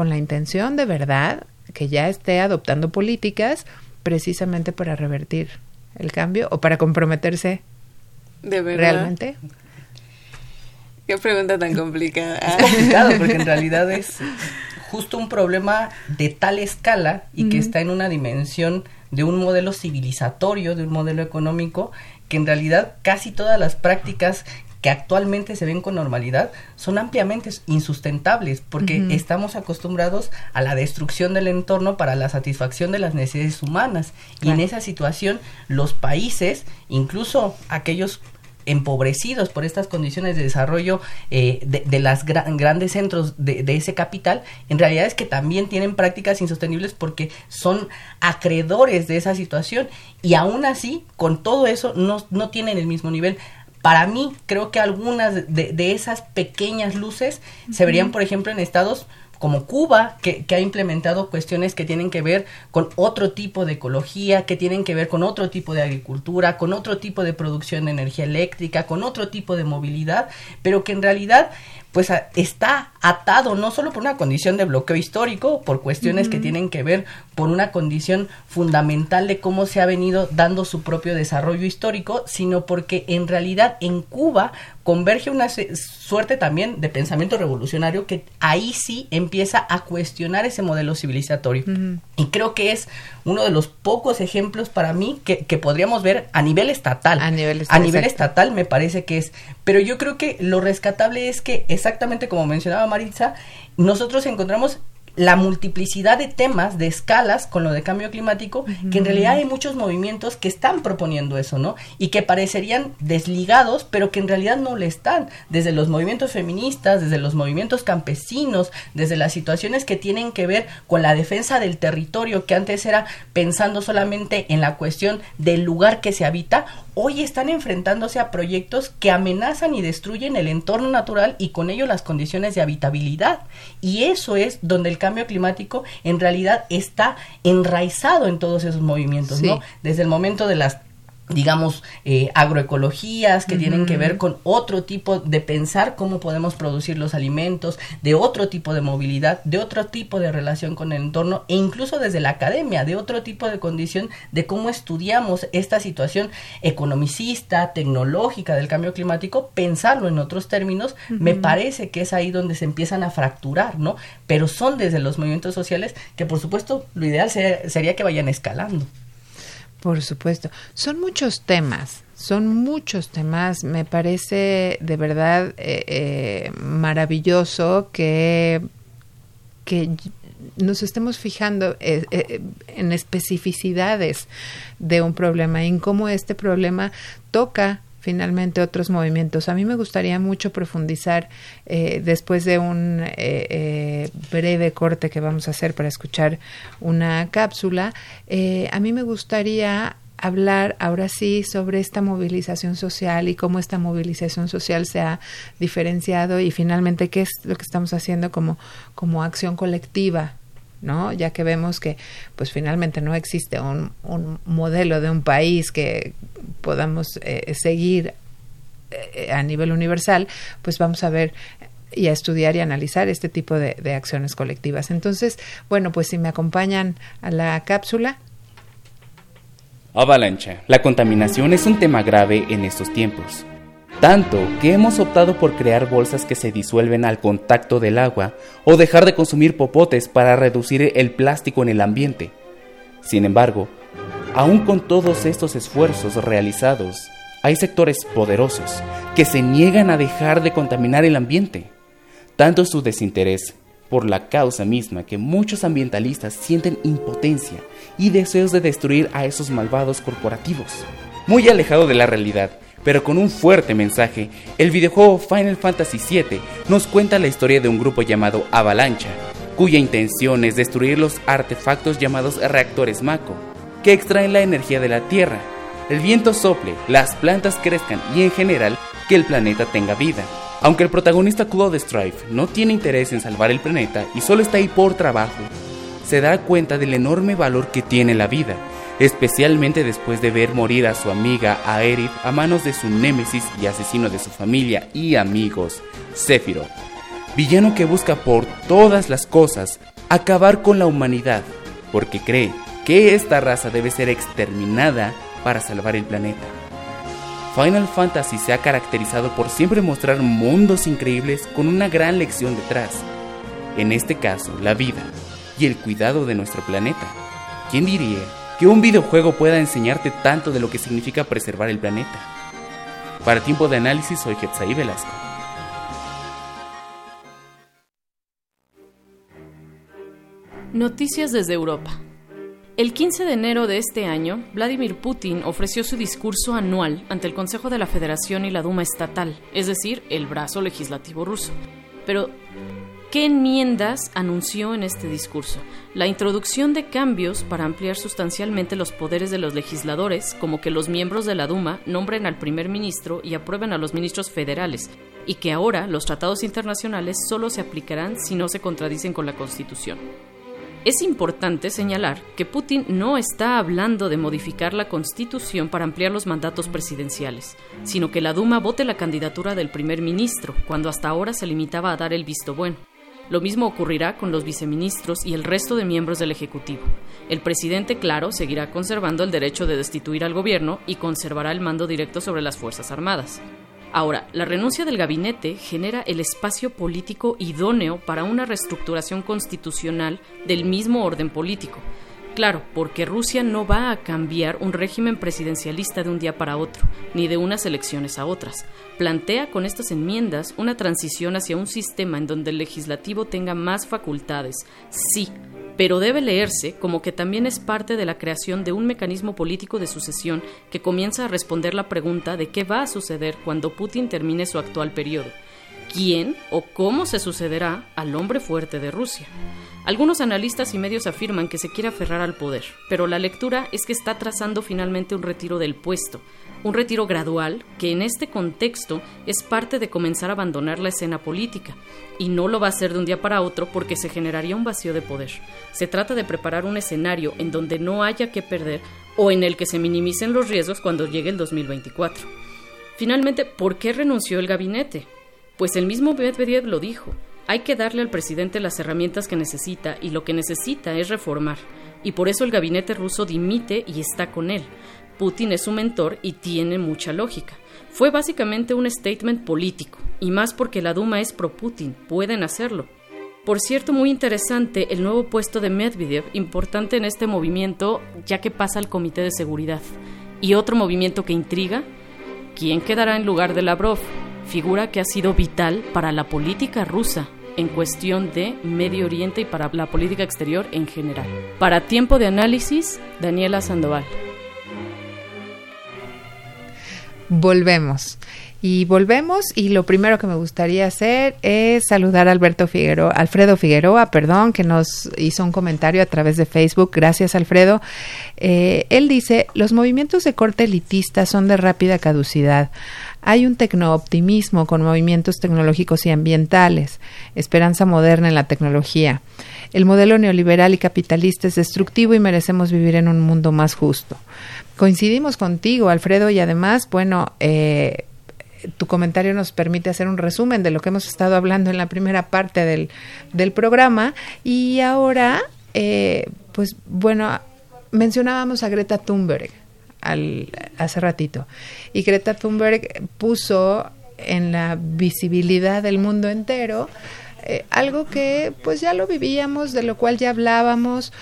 Speaker 7: con la intención de verdad que ya esté adoptando políticas precisamente para revertir el cambio o para comprometerse
Speaker 8: de verdad
Speaker 7: realmente.
Speaker 8: Qué pregunta tan complicada.
Speaker 9: Es complicado porque en realidad es justo un problema de tal escala y que está en una dimensión de un modelo civilizatorio, de un modelo económico, que en realidad casi todas las prácticas que actualmente se ven con normalidad son ampliamente insustentables porque estamos acostumbrados a la destrucción del entorno para la satisfacción de las necesidades humanas. Y en esa situación los países, incluso aquellos empobrecidos por estas condiciones de desarrollo eh, de, de las grandes centros de, de, ese capital, en realidad es que también tienen prácticas insostenibles porque son acreedores de esa situación. Y aún así, con todo eso, no, no tienen el mismo nivel para mí, creo que algunas de, de esas pequeñas luces se verían, por ejemplo, en estados como Cuba, que, que, ha implementado cuestiones que tienen que ver con otro tipo de ecología, que tienen que ver con otro tipo de agricultura, con otro tipo de producción de energía eléctrica, con otro tipo de movilidad, pero que en realidad pues está atado no solo por una condición de bloqueo histórico, por cuestiones que tienen que ver por una condición fundamental de cómo se ha venido dando su propio desarrollo histórico, sino porque en realidad en Cuba converge una suerte también de pensamiento revolucionario que ahí sí empieza a cuestionar ese modelo civilizatorio. Y creo que es uno de los pocos ejemplos para mí que, que podríamos ver a nivel estatal.
Speaker 7: A nivel estatal.
Speaker 9: A nivel estatal me parece que es. Pero yo creo que lo rescatable es que exactamente como mencionaba Maritza, nosotros encontramos la multiplicidad de temas, de escalas con lo de cambio climático, que en realidad hay muchos movimientos que están proponiendo eso, ¿no? Y que parecerían desligados, pero que en realidad no le están. Desde los movimientos feministas, desde los movimientos campesinos, desde las situaciones que tienen que ver con la defensa del territorio, que antes era pensando solamente en la cuestión del lugar que se habita, hoy están enfrentándose a proyectos que amenazan y destruyen el entorno natural y con ello las condiciones de habitabilidad. Y eso es donde el cambio climático en realidad está enraizado en todos esos movimientos, ¿no? Desde el momento de las digamos, eh, agroecologías que tienen que ver con otro tipo de pensar cómo podemos producir los alimentos, de otro tipo de movilidad, de otro tipo de relación con el entorno e incluso desde la academia, de otro tipo de condición de cómo estudiamos esta situación economicista, tecnológica del cambio climático, pensarlo en otros términos, me parece que es ahí donde se empiezan a fracturar, ¿no? Pero son desde los movimientos sociales que por supuesto lo ideal sería que vayan escalando.
Speaker 7: Por supuesto. Son muchos temas, son muchos temas. Me parece de verdad eh, eh, maravilloso que, que nos estemos fijando eh, eh, en especificidades de un problema, en cómo este problema toca finalmente otros movimientos. A mí me gustaría mucho profundizar eh, después de un breve corte que vamos a hacer para escuchar una cápsula. a mí me gustaría hablar ahora sí sobre esta movilización social y cómo esta movilización social se ha diferenciado y finalmente qué es lo que estamos haciendo como, como acción colectiva ¿no? Ya que vemos que, pues finalmente no existe un, un modelo de un país que podamos eh, seguir eh, a nivel universal, pues vamos a ver y a estudiar y analizar este tipo de, de acciones colectivas. Entonces, bueno, pues si me acompañan a la cápsula,
Speaker 10: Avalancha. La contaminación es un tema grave en estos tiempos. Tanto que hemos optado por crear bolsas que se disuelven al contacto del agua o dejar de consumir popotes para reducir el plástico en el ambiente. Sin embargo, aún con todos estos esfuerzos realizados, hay sectores poderosos que se niegan a dejar de contaminar el ambiente. Tanto su desinterés por la causa misma que muchos ambientalistas sienten impotencia y deseos de destruir a esos malvados corporativos. Muy alejado de la realidad, pero con un fuerte mensaje, el videojuego Final Fantasy VII nos cuenta la historia de un grupo llamado Avalancha, cuya intención es destruir los artefactos llamados reactores Mako, que extraen la energía de la Tierra. El viento sople, las plantas crezcan y en general que el planeta tenga vida. Aunque el protagonista Claude Strife no tiene interés en salvar el planeta y solo está ahí por trabajo, se da cuenta del enorme valor que tiene la vida, especialmente después de ver morir a su amiga Aerith a manos de su némesis y asesino de su familia y amigos, Sephiroth, villano que busca por todas las cosas acabar con la humanidad, porque cree que esta raza debe ser exterminada para salvar el planeta. Final Fantasy se ha caracterizado por siempre mostrar mundos increíbles con una gran lección detrás. En este caso, la vida y el cuidado de nuestro planeta. ¿Quién diría que un videojuego pueda enseñarte tanto de lo que significa preservar el planeta? Para tiempo de análisis soy Getsaí Velasco.
Speaker 11: Noticias desde Europa. El 15 de enero de este año, Vladimir Putin ofreció su discurso anual ante el Consejo de la Federación y la Duma Estatal, es decir, el brazo legislativo ruso. Pero, ¿qué enmiendas anunció en este discurso? La introducción de cambios para ampliar sustancialmente los poderes de los legisladores, como que los miembros de la Duma nombren al primer ministro y aprueben a los ministros federales, y que ahora los tratados internacionales solo se aplicarán si no se contradicen con la Constitución. Es importante señalar que Putin no está hablando de modificar la constitución para ampliar los mandatos presidenciales, sino que la Duma vote la candidatura del primer ministro, cuando hasta ahora se limitaba a dar el visto bueno. Lo mismo ocurrirá con los viceministros y el resto de miembros del Ejecutivo. El presidente, claro, seguirá conservando el derecho de destituir al gobierno y conservará el mando directo sobre las Fuerzas Armadas. Ahora, la renuncia del gabinete genera el espacio político idóneo para una reestructuración constitucional del mismo orden político. Claro, porque Rusia no va a cambiar un régimen presidencialista de un día para otro, ni de unas elecciones a otras. Plantea con estas enmiendas una transición hacia un sistema en donde el legislativo tenga más facultades, sí, pero debe leerse como que también es parte de la creación de un mecanismo político de sucesión que comienza a responder la pregunta de qué va a suceder cuando Putin termine su actual periodo. ¿Quién o cómo se sucederá al hombre fuerte de Rusia? Algunos analistas y medios afirman que se quiere aferrar al poder, pero la lectura es que está trazando finalmente un retiro del puesto, un retiro gradual que en este contexto es parte de comenzar a abandonar la escena política, y no lo va a hacer de un día para otro porque se generaría un vacío de poder. Se trata de preparar un escenario en donde no haya que perder o en el que se minimicen los riesgos cuando llegue el 2024. Finalmente, ¿por qué renunció el gabinete? Pues el mismo Medvedev lo dijo. Hay que darle al presidente las herramientas que necesita y lo que necesita es reformar. Y por eso el gabinete ruso dimite y está con él. Putin es su mentor y tiene mucha lógica. Fue básicamente un statement político, y más porque la Duma es pro-Putin, pueden hacerlo. Por cierto, muy interesante el nuevo puesto de Medvedev, importante en este movimiento, ya que pasa al Comité de Seguridad. Y otro movimiento que intriga, ¿quién quedará en lugar de Lavrov? Figura que ha sido vital para la política rusa en cuestión de Medio Oriente y para la política exterior en general. Para tiempo de análisis, Daniela Sandoval.
Speaker 7: Volvemos. Y volvemos y lo primero que me gustaría hacer es saludar a Alberto Figueroa, Alfredo Figueroa, perdón, que nos hizo un comentario a través de Facebook. Gracias, Alfredo. Eh, él dice, los movimientos de corte elitista son de rápida caducidad. Hay un tecnooptimismo con movimientos tecnológicos y ambientales, esperanza moderna en la tecnología. El modelo neoliberal y capitalista es destructivo y merecemos vivir en un mundo más justo. Coincidimos contigo, Alfredo, y además, bueno, eh, tu comentario nos permite hacer un resumen de lo que hemos estado hablando en la primera parte del, del programa. Y ahora, eh, pues bueno, mencionábamos a Greta Thunberg al, hace ratito. Y Greta Thunberg puso en la visibilidad del mundo entero eh, algo que pues ya lo vivíamos, de lo cual ya hablábamos,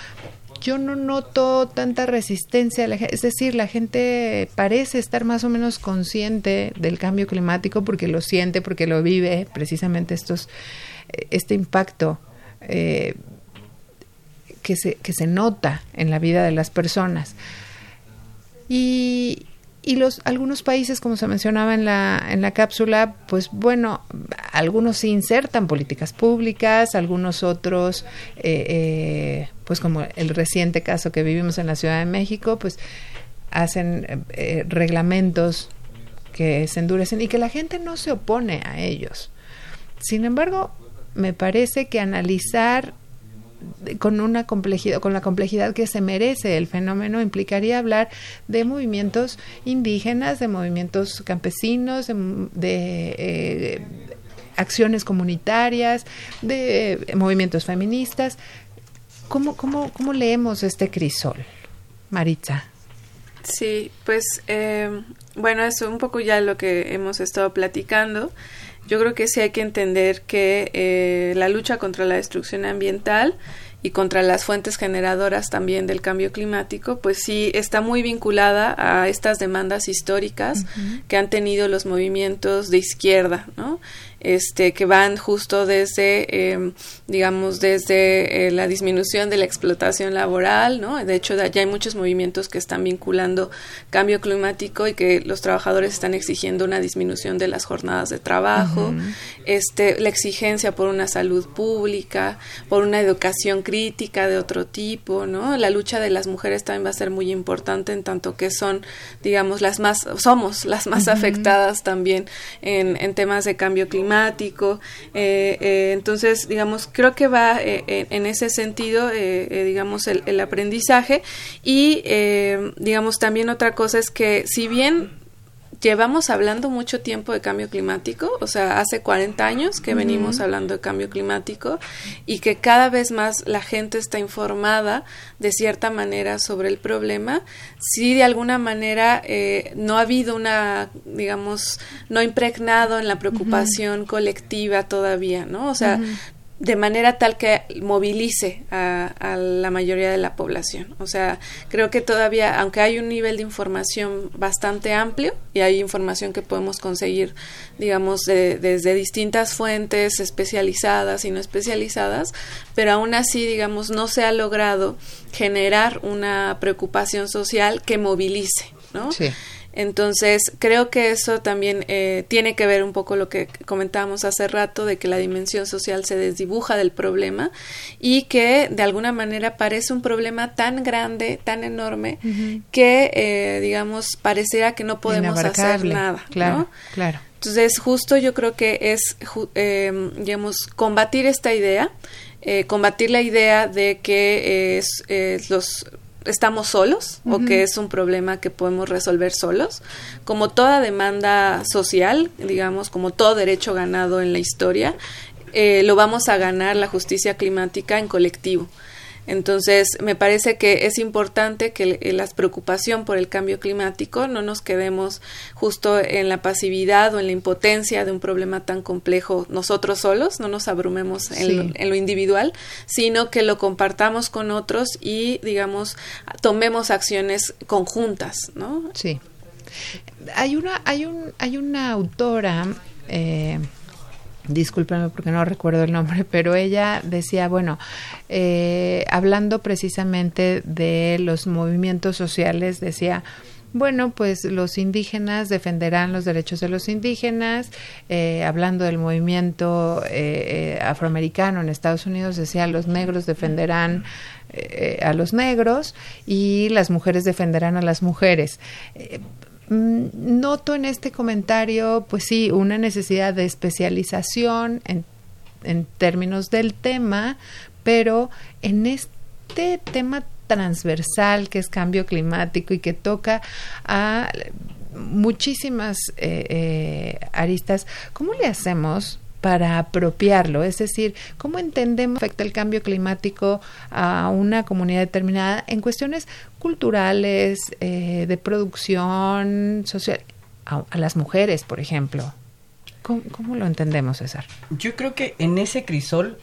Speaker 7: yo no noto tanta resistencia, es decir, la gente parece estar más o menos consciente del cambio climático porque lo siente, porque lo vive, precisamente estos, eh, este impacto eh, que, se, que se nota en la vida de las personas. Y, y los algunos países como se mencionaba en la en la cápsula pues bueno algunos sí insertan políticas públicas algunos otros eh, eh, pues como el reciente caso que vivimos en la Ciudad de México pues hacen eh, reglamentos que se endurecen y que la gente no se opone a ellos. Sin embargo me parece que analizar con una complejidad, con la complejidad que se merece el fenómeno, implicaría hablar de movimientos indígenas, de movimientos campesinos, de, eh, acciones comunitarias, de eh, movimientos feministas. ¿Cómo, cómo, cómo leemos este crisol, Maritza?
Speaker 8: Sí, pues eh, bueno, eso un poco ya lo que hemos estado platicando yo creo que sí hay que entender que eh, la lucha contra la destrucción ambiental y contra las fuentes generadoras también del cambio climático, pues sí está muy vinculada a estas demandas históricas que han tenido los movimientos de izquierda, ¿no? Este, que van justo desde, em, digamos, desde eh, la disminución de la explotación laboral, ¿no? De hecho, ya hay muchos movimientos que están vinculando cambio climático y que los trabajadores están exigiendo una disminución de las jornadas de trabajo, este, la exigencia por una salud pública, por una educación crítica de otro tipo, ¿no? La lucha de las mujeres también va a ser muy importante en tanto que son, digamos, las más, somos las más afectadas también en, en temas de cambio climático Eh, eh, entonces, digamos, creo que va eh, en ese sentido, digamos, el, el, aprendizaje. Y, digamos, también otra cosa es que si bien llevamos hablando mucho tiempo de cambio climático, o sea, hace 40 años que venimos hablando de cambio climático y que cada vez más la gente está informada de cierta manera sobre el problema, si de alguna manera eh, no ha habido una, digamos, no impregnado en la preocupación colectiva todavía, ¿no? O sea, de manera tal que movilice a, la mayoría de la población. O sea, creo que todavía, aunque hay un nivel de información bastante amplio y hay información que podemos conseguir, digamos, desde distintas fuentes especializadas y no especializadas, pero aún así, digamos, no se ha logrado generar una preocupación social que movilice, ¿no? Sí. Entonces, creo que eso también eh, tiene que ver un poco lo que comentábamos hace rato, de que la dimensión social se desdibuja del problema y que de alguna manera parece un problema tan grande, tan enorme, que, eh, digamos, pareciera que no podemos hacer nada.
Speaker 7: Claro, claro.
Speaker 8: Entonces, justo yo creo que es, eh, digamos, combatir esta idea, combatir la idea de que es, los estamos solos o que es un problema que podemos resolver solos. Como toda demanda social, digamos, como todo derecho ganado en la historia, eh, lo vamos a ganar la justicia climática en colectivo. Entonces, me parece que es importante que la preocupación por el cambio climático no nos quedemos justo en la pasividad o en la impotencia de un problema tan complejo nosotros solos, no nos abrumemos en, lo, individual, sino que lo compartamos con otros y, digamos, tomemos acciones conjuntas, ¿no?
Speaker 7: Sí. Hay una, hay un, hay una autora eh, discúlpenme porque no recuerdo el nombre, *laughs* pero ella decía, bueno, eh, hablando precisamente de los movimientos sociales, decía, bueno, pues los indígenas defenderán los derechos de los indígenas. Eh, hablando del movimiento eh, afroamericano en Estados Unidos, decía, los negros defenderán a los negros y las mujeres defenderán a las mujeres. Mm, noto en este comentario, pues sí, una necesidad de especialización en, en términos del tema, pero en este tema transversal que es cambio climático y que toca a muchísimas eh, eh, aristas, ¿cómo le hacemos para apropiarlo, es decir, cómo entendemos afecta el cambio climático a una comunidad determinada en cuestiones culturales, eh, de producción social, a, las mujeres, por ejemplo. ¿Cómo, ¿Cómo lo entendemos, César?
Speaker 9: Yo creo que en ese crisol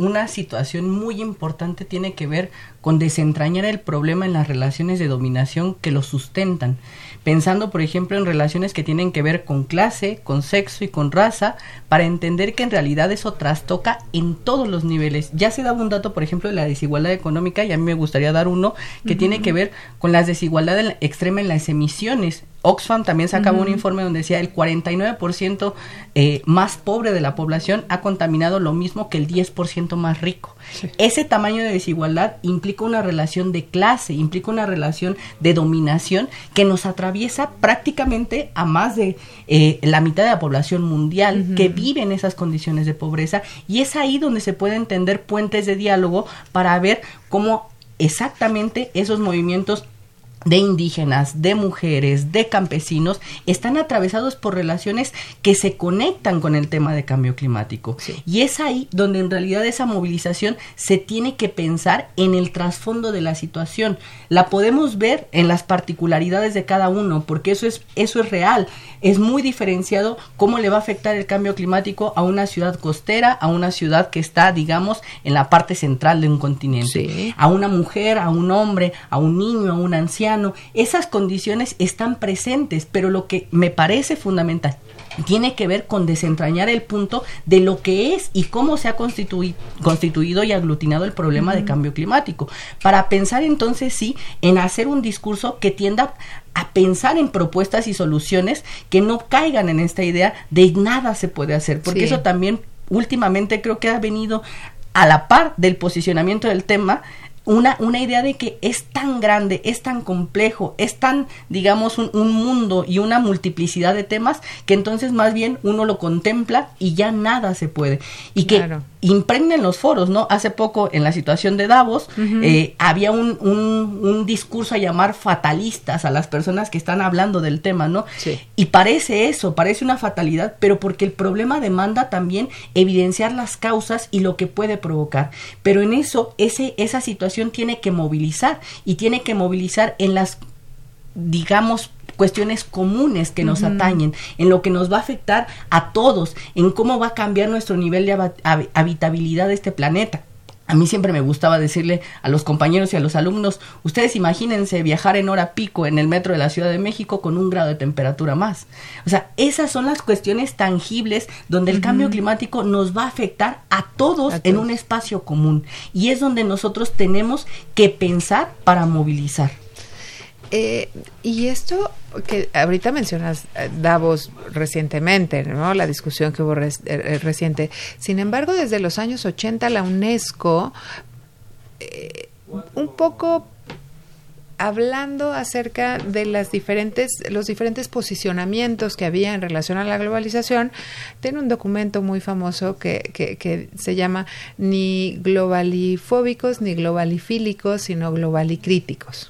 Speaker 9: una situación muy importante tiene que ver con desentrañar el problema en las relaciones de dominación que lo sustentan pensando por ejemplo en relaciones que tienen que ver con clase, con sexo y con raza, para entender que en realidad eso trastoca en todos los niveles. Ya se daba un dato, por ejemplo, de la desigualdad económica y a mí me gustaría dar uno que tiene que ver con la desigualdad extrema en las emisiones. Oxfam también sacaba un informe donde decía el 49% eh, más pobre de la población ha contaminado lo mismo que el 10% más rico. Ese tamaño de desigualdad implica una relación de clase, implica una relación de dominación que nos atraviesa prácticamente a más de eh, la mitad de la población mundial que vive en esas condiciones de pobreza. Y es ahí donde se puede entender puentes de diálogo para ver cómo exactamente esos movimientos de indígenas, de mujeres, de campesinos, están atravesados por relaciones que se conectan con el tema de cambio climático. Y es ahí donde en realidad esa movilización se tiene que pensar en el trasfondo de la situación. La podemos ver en las particularidades de cada uno, porque eso es, eso es real. Es muy diferenciado cómo le va a afectar el cambio climático a una ciudad costera, a una ciudad que está, digamos, en la parte central de un continente. A una mujer, a un hombre, a un niño, a un anciano esas condiciones están presentes, pero lo que me parece fundamental tiene que ver con desentrañar el punto de lo que es y cómo se ha constituido y aglutinado el problema de cambio climático, para pensar entonces sí en hacer un discurso que tienda a pensar en propuestas y soluciones que no caigan en esta idea de nada se puede hacer, porque eso también últimamente creo que ha venido a la par del posicionamiento del tema una, una idea de que es tan grande, es tan complejo, es tan, digamos, un, un, mundo y una multiplicidad de temas que entonces más bien uno lo contempla y ya nada se puede. Y que impregnen los foros, ¿no? Hace poco en la situación de Davos eh, había un, un, discurso a llamar fatalistas a las personas que están hablando del tema, ¿no? Y parece eso, parece una fatalidad, pero porque el problema demanda también evidenciar las causas y lo que puede provocar. Pero en eso, ese, esa situación tiene que movilizar y tiene que movilizar en las digamos, cuestiones comunes que nos atañen, en lo que nos va a afectar a todos, en cómo va a cambiar nuestro nivel de habitabilidad de este planeta. A mí siempre me gustaba decirle a los compañeros y a los alumnos, ustedes imagínense viajar en hora pico en el metro de la Ciudad de México con un grado de temperatura más. O sea, esas son las cuestiones tangibles donde el cambio climático nos va a afectar a todos en un espacio común. Y es donde nosotros tenemos que pensar para movilizar.
Speaker 7: Eh, y esto que ahorita mencionas eh, Davos recientemente, ¿no? La discusión que hubo eh, reciente. Sin embargo, desde los años 80 la UNESCO un poco hablando acerca de las diferentes, los diferentes posicionamientos que había en relación a la globalización, tiene un documento muy famoso que, que, que se llama ni globalifóbicos ni globalifílicos, sino globalicríticos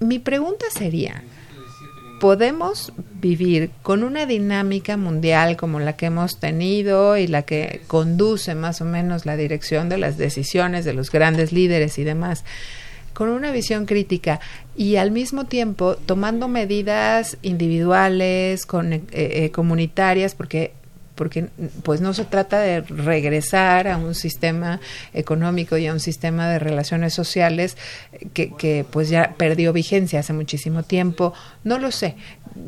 Speaker 7: mi pregunta sería, ¿podemos vivir con una dinámica mundial como la que hemos tenido y la que conduce más o menos la dirección de las decisiones de los grandes líderes y demás? con una visión crítica y al mismo tiempo tomando medidas individuales, eh, eh, comunitarias, porque porque pues no se trata de regresar a un sistema económico y a un sistema de relaciones sociales que, que pues ya perdió vigencia hace muchísimo tiempo. No lo sé.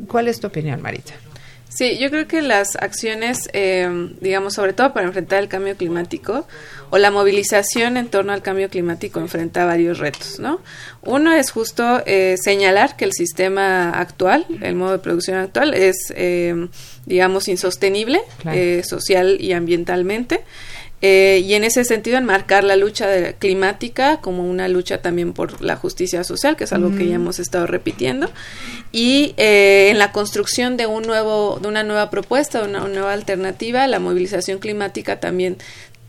Speaker 7: ¿Cuál es tu opinión, Marita?
Speaker 8: Sí, yo creo que las acciones, eh, digamos, sobre todo para enfrentar el cambio climático o la movilización en torno al cambio climático enfrenta varios retos, ¿no? Uno es justo eh, señalar que el sistema actual, el modo de producción actual, es, eh, digamos, insostenible social y ambientalmente. Eh, y en ese sentido enmarcar la lucha climática como una lucha también por la justicia social, que es algo que ya hemos estado repitiendo, y eh, en la construcción de un nuevo, de una nueva propuesta, de una nueva alternativa, la movilización climática también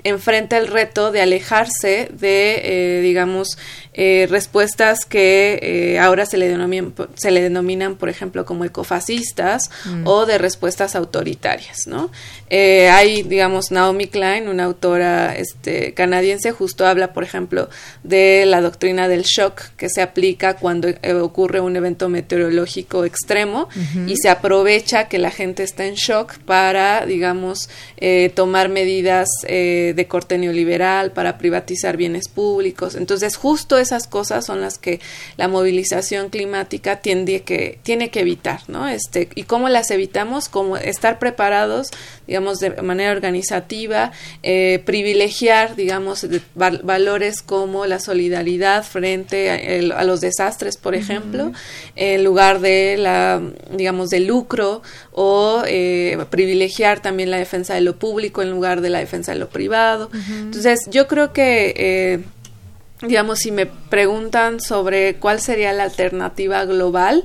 Speaker 8: enfrenta el reto de alejarse de, eh, digamos, eh, respuestas que eh, ahora se le, denominan, se le denominan, por ejemplo, como ecofascistas mm. o de respuestas autoritarias, ¿no? hay, digamos, Naomi Klein, una autora este, canadiense, justo habla, por ejemplo, de la doctrina del shock que se aplica cuando ocurre un evento meteorológico extremo y se aprovecha que la gente está en shock para, digamos, tomar medidas de corte neoliberal, para privatizar bienes públicos. Entonces, justo esas cosas son las que la movilización climática tiene que, tiene que evitar, ¿no? Este, ¿Y cómo las evitamos? Como estar preparados, digamos, de manera organizativa, eh, privilegiar, digamos, valores como la solidaridad frente a, los desastres, por ejemplo, en lugar de la, digamos, del lucro o eh, privilegiar también la defensa de lo público en lugar de la defensa de lo privado. Entonces, yo creo que, eh, digamos, si me preguntan sobre cuál sería la alternativa global,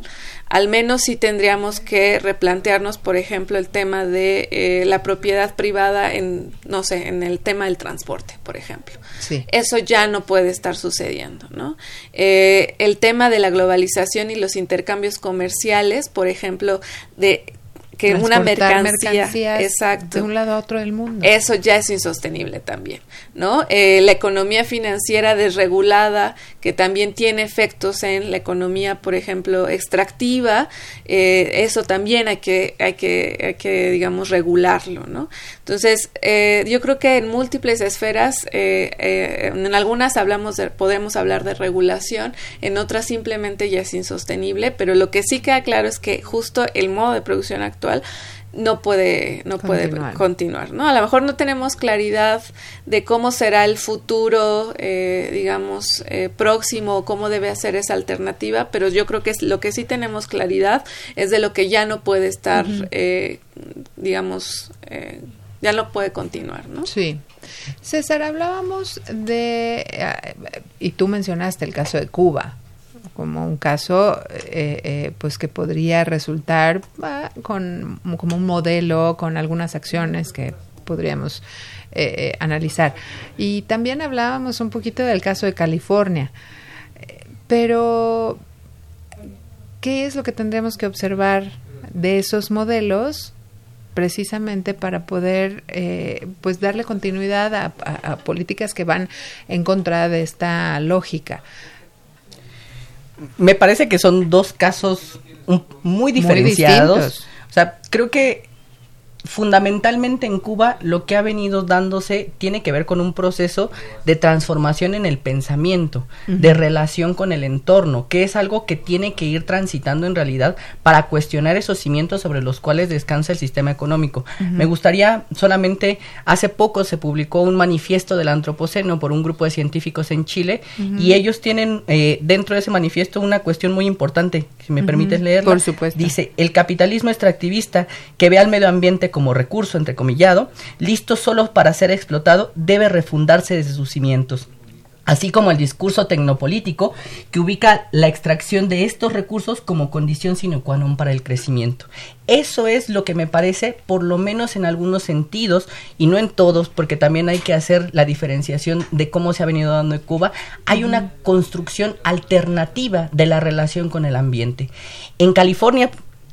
Speaker 8: al menos sí tendríamos que replantearnos, por ejemplo, el tema de eh, la propiedad privada en, no sé, en el tema del transporte, por ejemplo. Sí. Eso ya no puede estar sucediendo, ¿no? Eh, el tema de la globalización y los intercambios comerciales, por ejemplo, de que una mercancía, exacto,
Speaker 7: de un lado a otro del mundo.
Speaker 8: Eso ya es insostenible también, ¿no? Eh, la economía financiera desregulada, que también tiene efectos en la economía, por ejemplo, extractiva, eh, eso también hay que, hay que, hay que, digamos, regularlo, ¿no? Entonces, eh, yo creo que en múltiples esferas, en algunas hablamos de, podemos hablar de regulación, en otras simplemente ya es insostenible, pero lo que sí queda claro es que justo el modo de producción actual no puede no puede continuar. no a lo mejor no tenemos claridad de cómo será el futuro eh, digamos eh, próximo cómo debe ser esa alternativa pero yo creo que es, lo que sí tenemos claridad es de lo que ya no puede estar eh, digamos ya no puede continuar no
Speaker 7: sí. César hablábamos de y tú mencionaste el caso de Cuba como un caso eh, eh, pues que podría resultar ah, con como un modelo con algunas acciones que podríamos eh, analizar. Y también hablábamos un poquito del caso de California pero qué es lo que tendríamos que observar de esos modelos precisamente para poder pues darle continuidad a, políticas que van en contra de esta lógica
Speaker 9: me parece que son dos casos muy diferenciados. o sea, creo que fundamentalmente en Cuba lo que ha venido dándose tiene que ver con un proceso de transformación en el pensamiento, de relación con el entorno, que es algo que tiene que ir transitando en realidad para cuestionar esos cimientos sobre los cuales descansa el sistema económico. Me gustaría solamente, hace poco se publicó un manifiesto del antropoceno por un grupo de científicos en Chile y ellos tienen eh, dentro de ese manifiesto una cuestión muy importante, si me permites leerla.
Speaker 7: Por supuesto.
Speaker 9: Dice, el capitalismo extractivista que ve al medio ambiente como recurso, entrecomillado, listo solo para ser explotado, debe refundarse desde sus cimientos así como el discurso tecnopolítico que ubica la extracción de estos recursos como condición sine qua non para el crecimiento. Eso es lo que me parece, por lo menos en algunos sentidos, y no en todos, porque también hay que hacer la diferenciación de cómo se ha venido dando en Cuba, hay una construcción alternativa de la relación con el ambiente. En California,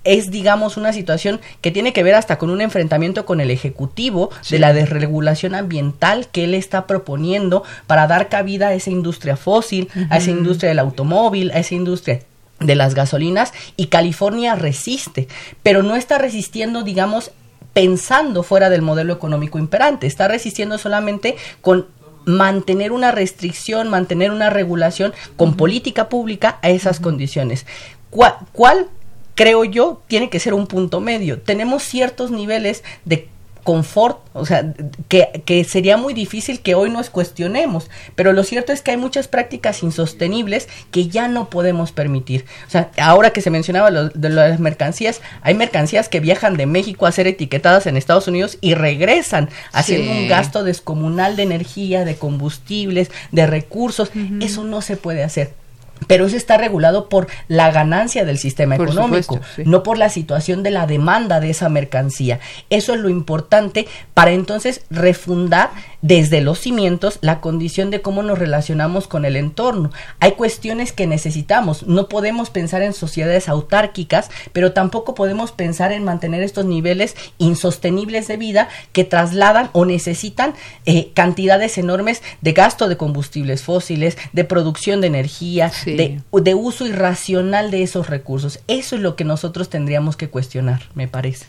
Speaker 9: es, digamos, una situación que tiene que ver hasta con un enfrentamiento con el Ejecutivo de la desregulación ambiental que él está proponiendo para dar cabida a esa industria fósil, a esa industria del automóvil, a esa industria de las gasolinas y California resiste, pero no está resistiendo, digamos, pensando fuera del modelo económico imperante, está resistiendo solamente con mantener una restricción, mantener una regulación con política pública a esas condiciones. ¿Cuál, creo yo, tiene que ser un punto medio. Tenemos ciertos niveles de confort, o sea, que, que, sería muy difícil que hoy nos cuestionemos, pero lo cierto es que hay muchas prácticas insostenibles que ya no podemos permitir. O sea, ahora que se mencionaba lo, de las mercancías, hay mercancías que viajan de México a ser etiquetadas en Estados Unidos y regresan haciendo un gasto descomunal de energía, de combustibles, de recursos. Eso no se puede hacer pero eso está regulado por la ganancia del sistema económico, no por la situación de la demanda de esa mercancía. Eso es lo importante para entonces refundar desde los cimientos la condición de cómo nos relacionamos con el entorno. Hay cuestiones que necesitamos, no podemos pensar en sociedades autárquicas, pero tampoco podemos pensar en mantener estos niveles insostenibles de vida que trasladan o necesitan eh, cantidades enormes de gasto de combustibles fósiles, de producción de energía, de, de uso irracional de esos recursos. Eso es lo que nosotros tendríamos que cuestionar, me parece.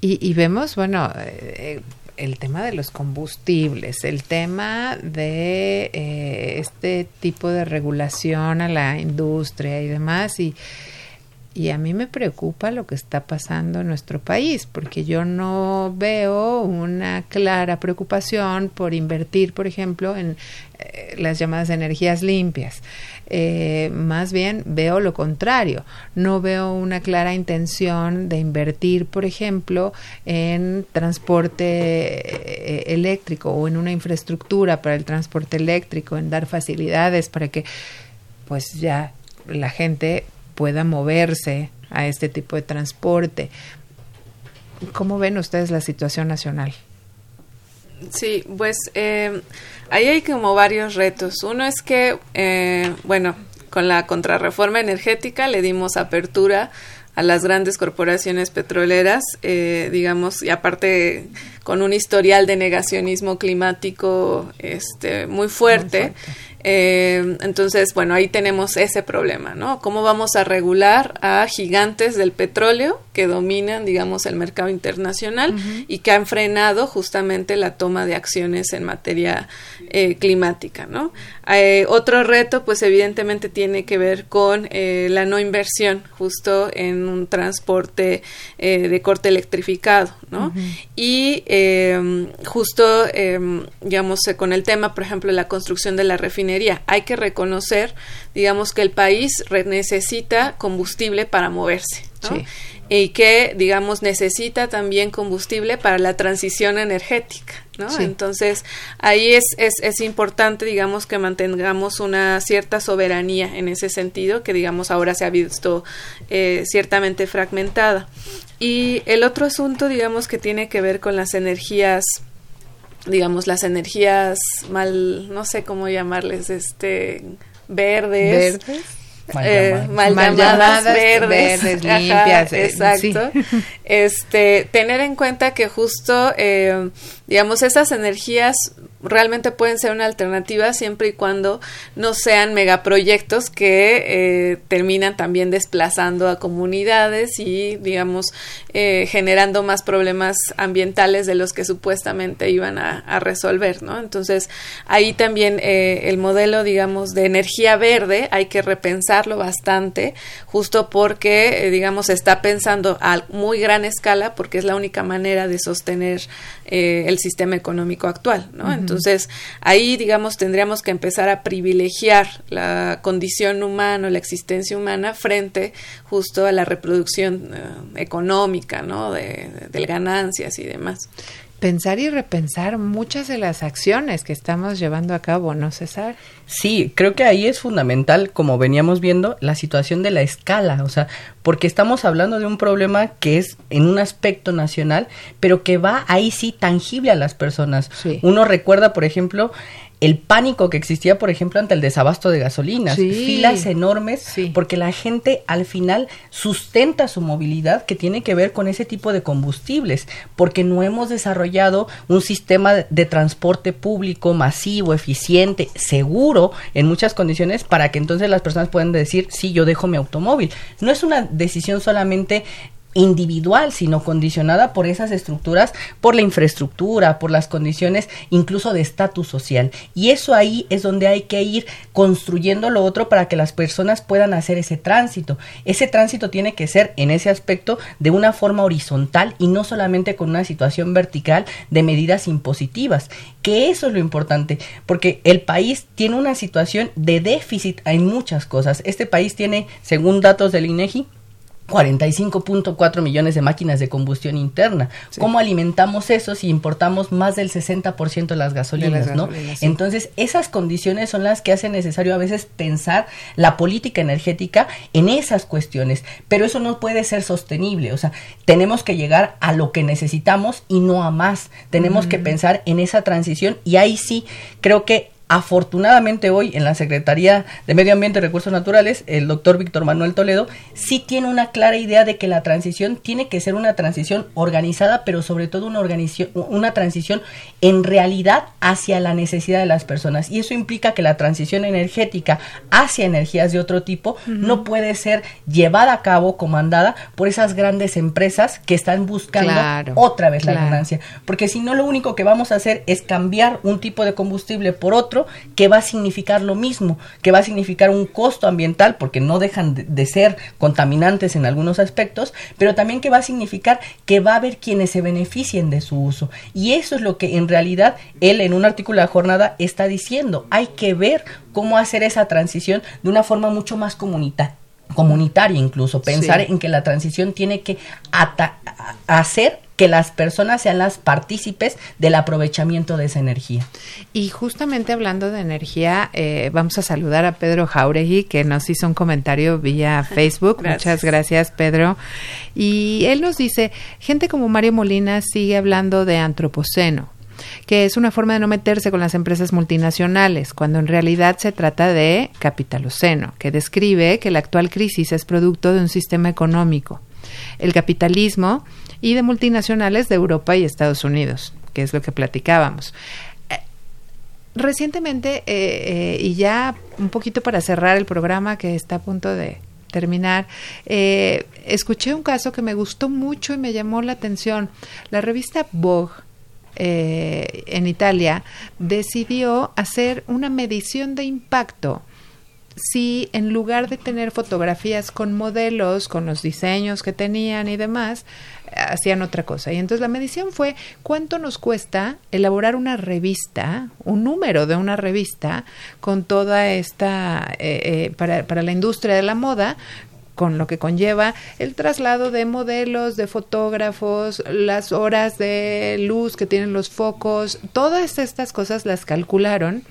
Speaker 7: Y, y vemos, bueno, eh, el tema de los combustibles, el tema de eh, este tipo de regulación a la industria y demás, y, y a mí me preocupa lo que está pasando en nuestro país, porque yo no veo una clara preocupación por invertir, por ejemplo, en eh, las llamadas energías limpias. Eh, más bien veo lo contrario. No veo una clara intención de invertir, por ejemplo, en transporte eh, eléctrico o en una infraestructura para el transporte eléctrico, en dar facilidades para que pues ya la gente pueda moverse a este tipo de transporte. ¿Cómo ven ustedes la situación nacional?
Speaker 8: Sí, pues eh, ahí hay como varios retos. Uno es que, eh, bueno, con la contrarreforma energética le dimos apertura a las grandes corporaciones petroleras, eh, digamos, y aparte con un historial de negacionismo climático este, muy fuerte. Eh, entonces, bueno, ahí tenemos ese problema, ¿no? ¿Cómo vamos a regular a gigantes del petróleo que dominan, digamos, el mercado internacional y que han frenado justamente la toma de acciones en materia eh, climática, ¿no? Eh, otro reto, pues evidentemente tiene que ver con eh, la no inversión justo en un transporte eh, de corte electrificado, ¿no? Y em, justo, em, digamos, con el tema, por ejemplo, la construcción de la refinería, hay que reconocer, digamos, que el país necesita combustible para moverse, ¿no? y que, digamos, necesita también combustible para la transición energética, ¿no? Entonces, ahí es, es, es, importante, digamos, que mantengamos una cierta soberanía en ese sentido, que, digamos, ahora se ha visto eh, ciertamente fragmentada. Y el otro asunto, digamos, que tiene que ver con las energías digamos las energías mal no sé cómo llamarles este verdes,
Speaker 7: ¿Verdes?
Speaker 8: Mal, eh, mal, mal llamadas, verdes, verdes limpias, Ajá, exacto. Sí. Este, tener en cuenta que justo, eh, digamos, esas energías realmente pueden ser una alternativa siempre y cuando no sean megaproyectos que eh, terminan también desplazando a comunidades y, digamos, eh, generando más problemas ambientales de los que supuestamente iban a, resolver, ¿no? Entonces, ahí también eh, el modelo, digamos, de energía verde hay que repensarlo bastante, justo porque, digamos, se está pensando a muy gran escala porque es la única manera de sostener el sistema económico actual, ¿no? -huh. Entonces, ahí, digamos, tendríamos que empezar a privilegiar la condición humana, la existencia humana frente justo a la reproducción uh, económica, ¿no? De, de, de ganancias y demás
Speaker 7: pensar y repensar muchas de las acciones que estamos llevando a cabo, ¿no, César?
Speaker 9: Sí, creo que ahí es fundamental, como veníamos viendo, la situación de la escala, o sea, porque estamos hablando de un problema que es en un aspecto nacional, pero que va ahí sí tangible a las personas. Sí. Uno recuerda, por ejemplo, el pánico que existía, por ejemplo, ante el desabasto de gasolinas, sí. filas enormes, sí. porque la gente al final sustenta su movilidad que tiene que ver con ese tipo de combustibles, porque no hemos desarrollado un sistema de transporte público masivo, eficiente, seguro en muchas condiciones para que entonces las personas puedan decir, sí, yo dejo mi automóvil. No es una decisión solamente individual, sino condicionada por esas estructuras, por la infraestructura, por las condiciones incluso de estatus social. Y eso ahí es donde hay que ir construyendo lo otro para que las personas puedan hacer ese tránsito. Ese tránsito tiene que ser en ese aspecto de una forma horizontal y no solamente con una situación vertical de medidas impositivas, que eso es lo importante, porque el país tiene una situación de déficit en muchas cosas. Este país tiene, según datos del INEGI, 45.4 millones de máquinas de combustión interna. ¿Cómo alimentamos eso si importamos más del 60% de las gasolinas, ¿no? Entonces, esas condiciones son las que hacen necesario a veces pensar la política energética en esas cuestiones, pero eso no puede ser sostenible, o sea, tenemos que llegar a lo que necesitamos y no a más. Tenemos que pensar en esa transición y ahí sí creo que Afortunadamente hoy en la Secretaría de Medio Ambiente y Recursos Naturales, el doctor Víctor Manuel Toledo sí tiene una clara idea de que la transición tiene que ser una transición organizada, pero sobre todo una, organización, una transición en realidad hacia la necesidad de las personas. Y eso implica que la transición energética hacia energías de otro tipo no puede ser llevada a cabo, comandada por esas grandes empresas que están buscando otra vez la ganancia. Porque si no, lo único que vamos a hacer es cambiar un tipo de combustible por otro que va a significar lo mismo, que va a significar un costo ambiental, porque no dejan de, ser contaminantes en algunos aspectos, pero también que va a significar que va a haber quienes se beneficien de su uso. Y eso es lo que en realidad él en un artículo de la jornada está diciendo. Hay que ver cómo hacer esa transición de una forma mucho más comunitaria comunitaria incluso, pensar en que la transición tiene que hacer que las personas sean las partícipes del aprovechamiento de esa energía.
Speaker 7: Y justamente hablando de energía, eh, vamos a saludar a Pedro Jauregui, que nos hizo un comentario vía *laughs* Facebook. Muchas gracias, Pedro. Y él nos dice, gente como Mario Molina sigue hablando de antropoceno que es una forma de no meterse con las empresas multinacionales, cuando en realidad se trata de capitaloceno, que describe que la actual crisis es producto de un sistema económico. El capitalismo y de multinacionales de Europa y Estados Unidos, que es lo que platicábamos. Eh, recientemente, eh, eh, y ya un poquito para cerrar el programa que está a punto de terminar, escuché un caso que me gustó mucho y me llamó la atención. La revista Vogue en Italia decidió hacer una medición de impacto si en lugar de tener fotografías con modelos, con los diseños que tenían y demás, hacían otra cosa. Y entonces la medición fue cuánto nos cuesta elaborar una revista, un número de una revista con toda esta, eh, eh, para, para la industria de la moda, con lo que conlleva el traslado de modelos, de fotógrafos, las horas de luz que tienen los focos, todas estas cosas las calcularon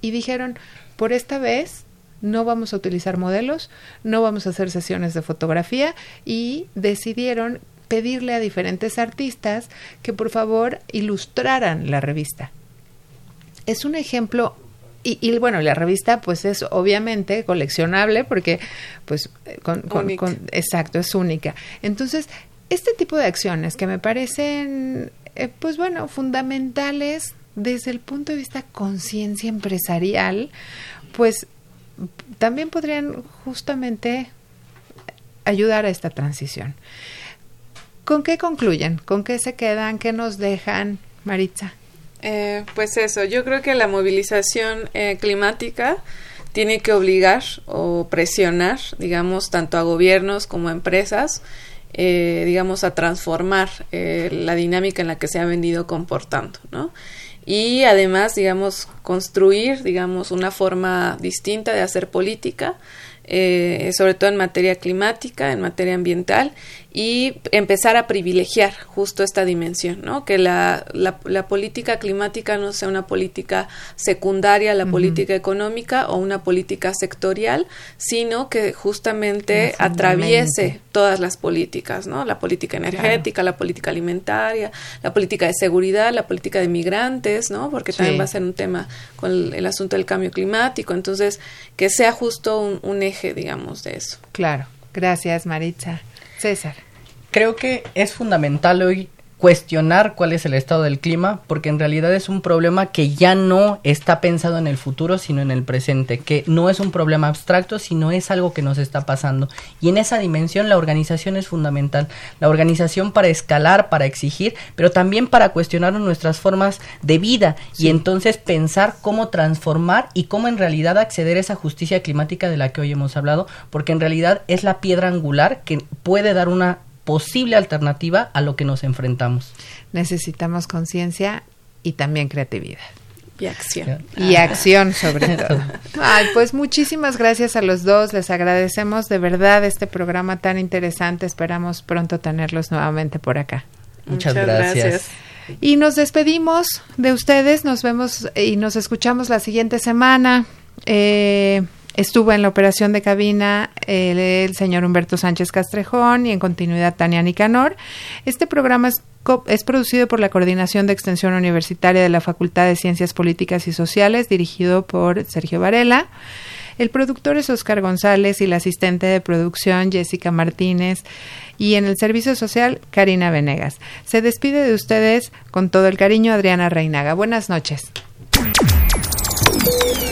Speaker 7: y dijeron, por esta vez no vamos a utilizar modelos, no vamos a hacer sesiones de fotografía y decidieron pedirle a diferentes artistas que por favor ilustraran la revista. Es un ejemplo y, bueno, la revista pues es obviamente coleccionable porque pues con, exacto, es única. Entonces, este tipo de acciones que me parecen eh, pues bueno, fundamentales desde el punto de vista conciencia empresarial, pues también podrían justamente ayudar a esta transición. ¿Con qué concluyen? ¿Con qué se quedan? ¿Qué nos dejan, Maritza?
Speaker 8: Eh, pues eso, yo creo que la movilización eh, climática tiene que obligar o presionar, digamos, tanto a gobiernos como a empresas, eh, digamos, a transformar la dinámica en la que se ha venido comportando, ¿no? y además, digamos, construir, digamos, una forma distinta de hacer política, eh, sobre todo en materia climática, en materia ambiental, y empezar a privilegiar justo esta dimensión, ¿no? Que la, la, política climática no sea una política secundaria a la política económica o una política sectorial, sino que justamente atraviese todas las políticas, ¿no? La política energética, la política alimentaria, la política de seguridad, la política de migrantes, ¿no? Porque también va a ser un tema con el, asunto del cambio climático. Entonces, que sea justo un, un eje, digamos, de eso.
Speaker 7: Claro. Gracias, Maritza. César.
Speaker 9: Creo que es fundamental hoy cuestionar cuál es el estado del clima, porque en realidad es un problema que ya no está pensado en el futuro, sino en el presente, que no es un problema abstracto, sino es algo que nos está pasando. Y en esa dimensión la organización es fundamental. La organización para escalar, para exigir, pero también para cuestionar nuestras formas de vida y entonces pensar cómo transformar y cómo en realidad acceder a esa justicia climática de la que hoy hemos hablado, porque en realidad es la piedra angular que puede dar una posible alternativa a lo que nos enfrentamos.
Speaker 7: Necesitamos conciencia y también creatividad.
Speaker 8: Y acción.
Speaker 7: Y acción sobre *laughs* todo. Ay, pues muchísimas gracias a los dos. Les agradecemos de verdad este programa tan interesante. Esperamos pronto tenerlos nuevamente por acá.
Speaker 9: Muchas, gracias.
Speaker 7: Y nos despedimos de ustedes. Nos vemos y nos escuchamos la siguiente semana. Eh, Estuvo en la operación de cabina el, señor Humberto Sánchez Castrejón y en continuidad Tania Nicanor. Este programa es, es producido por la Coordinación de Extensión Universitaria de la Facultad de Ciencias Políticas y Sociales, dirigido por Sergio Varela. El productor es Oscar González y la asistente de producción Jessica Martínez y en el servicio social Karina Venegas. Se despide de ustedes con todo el cariño Adriana Reinaga. Buenas noches.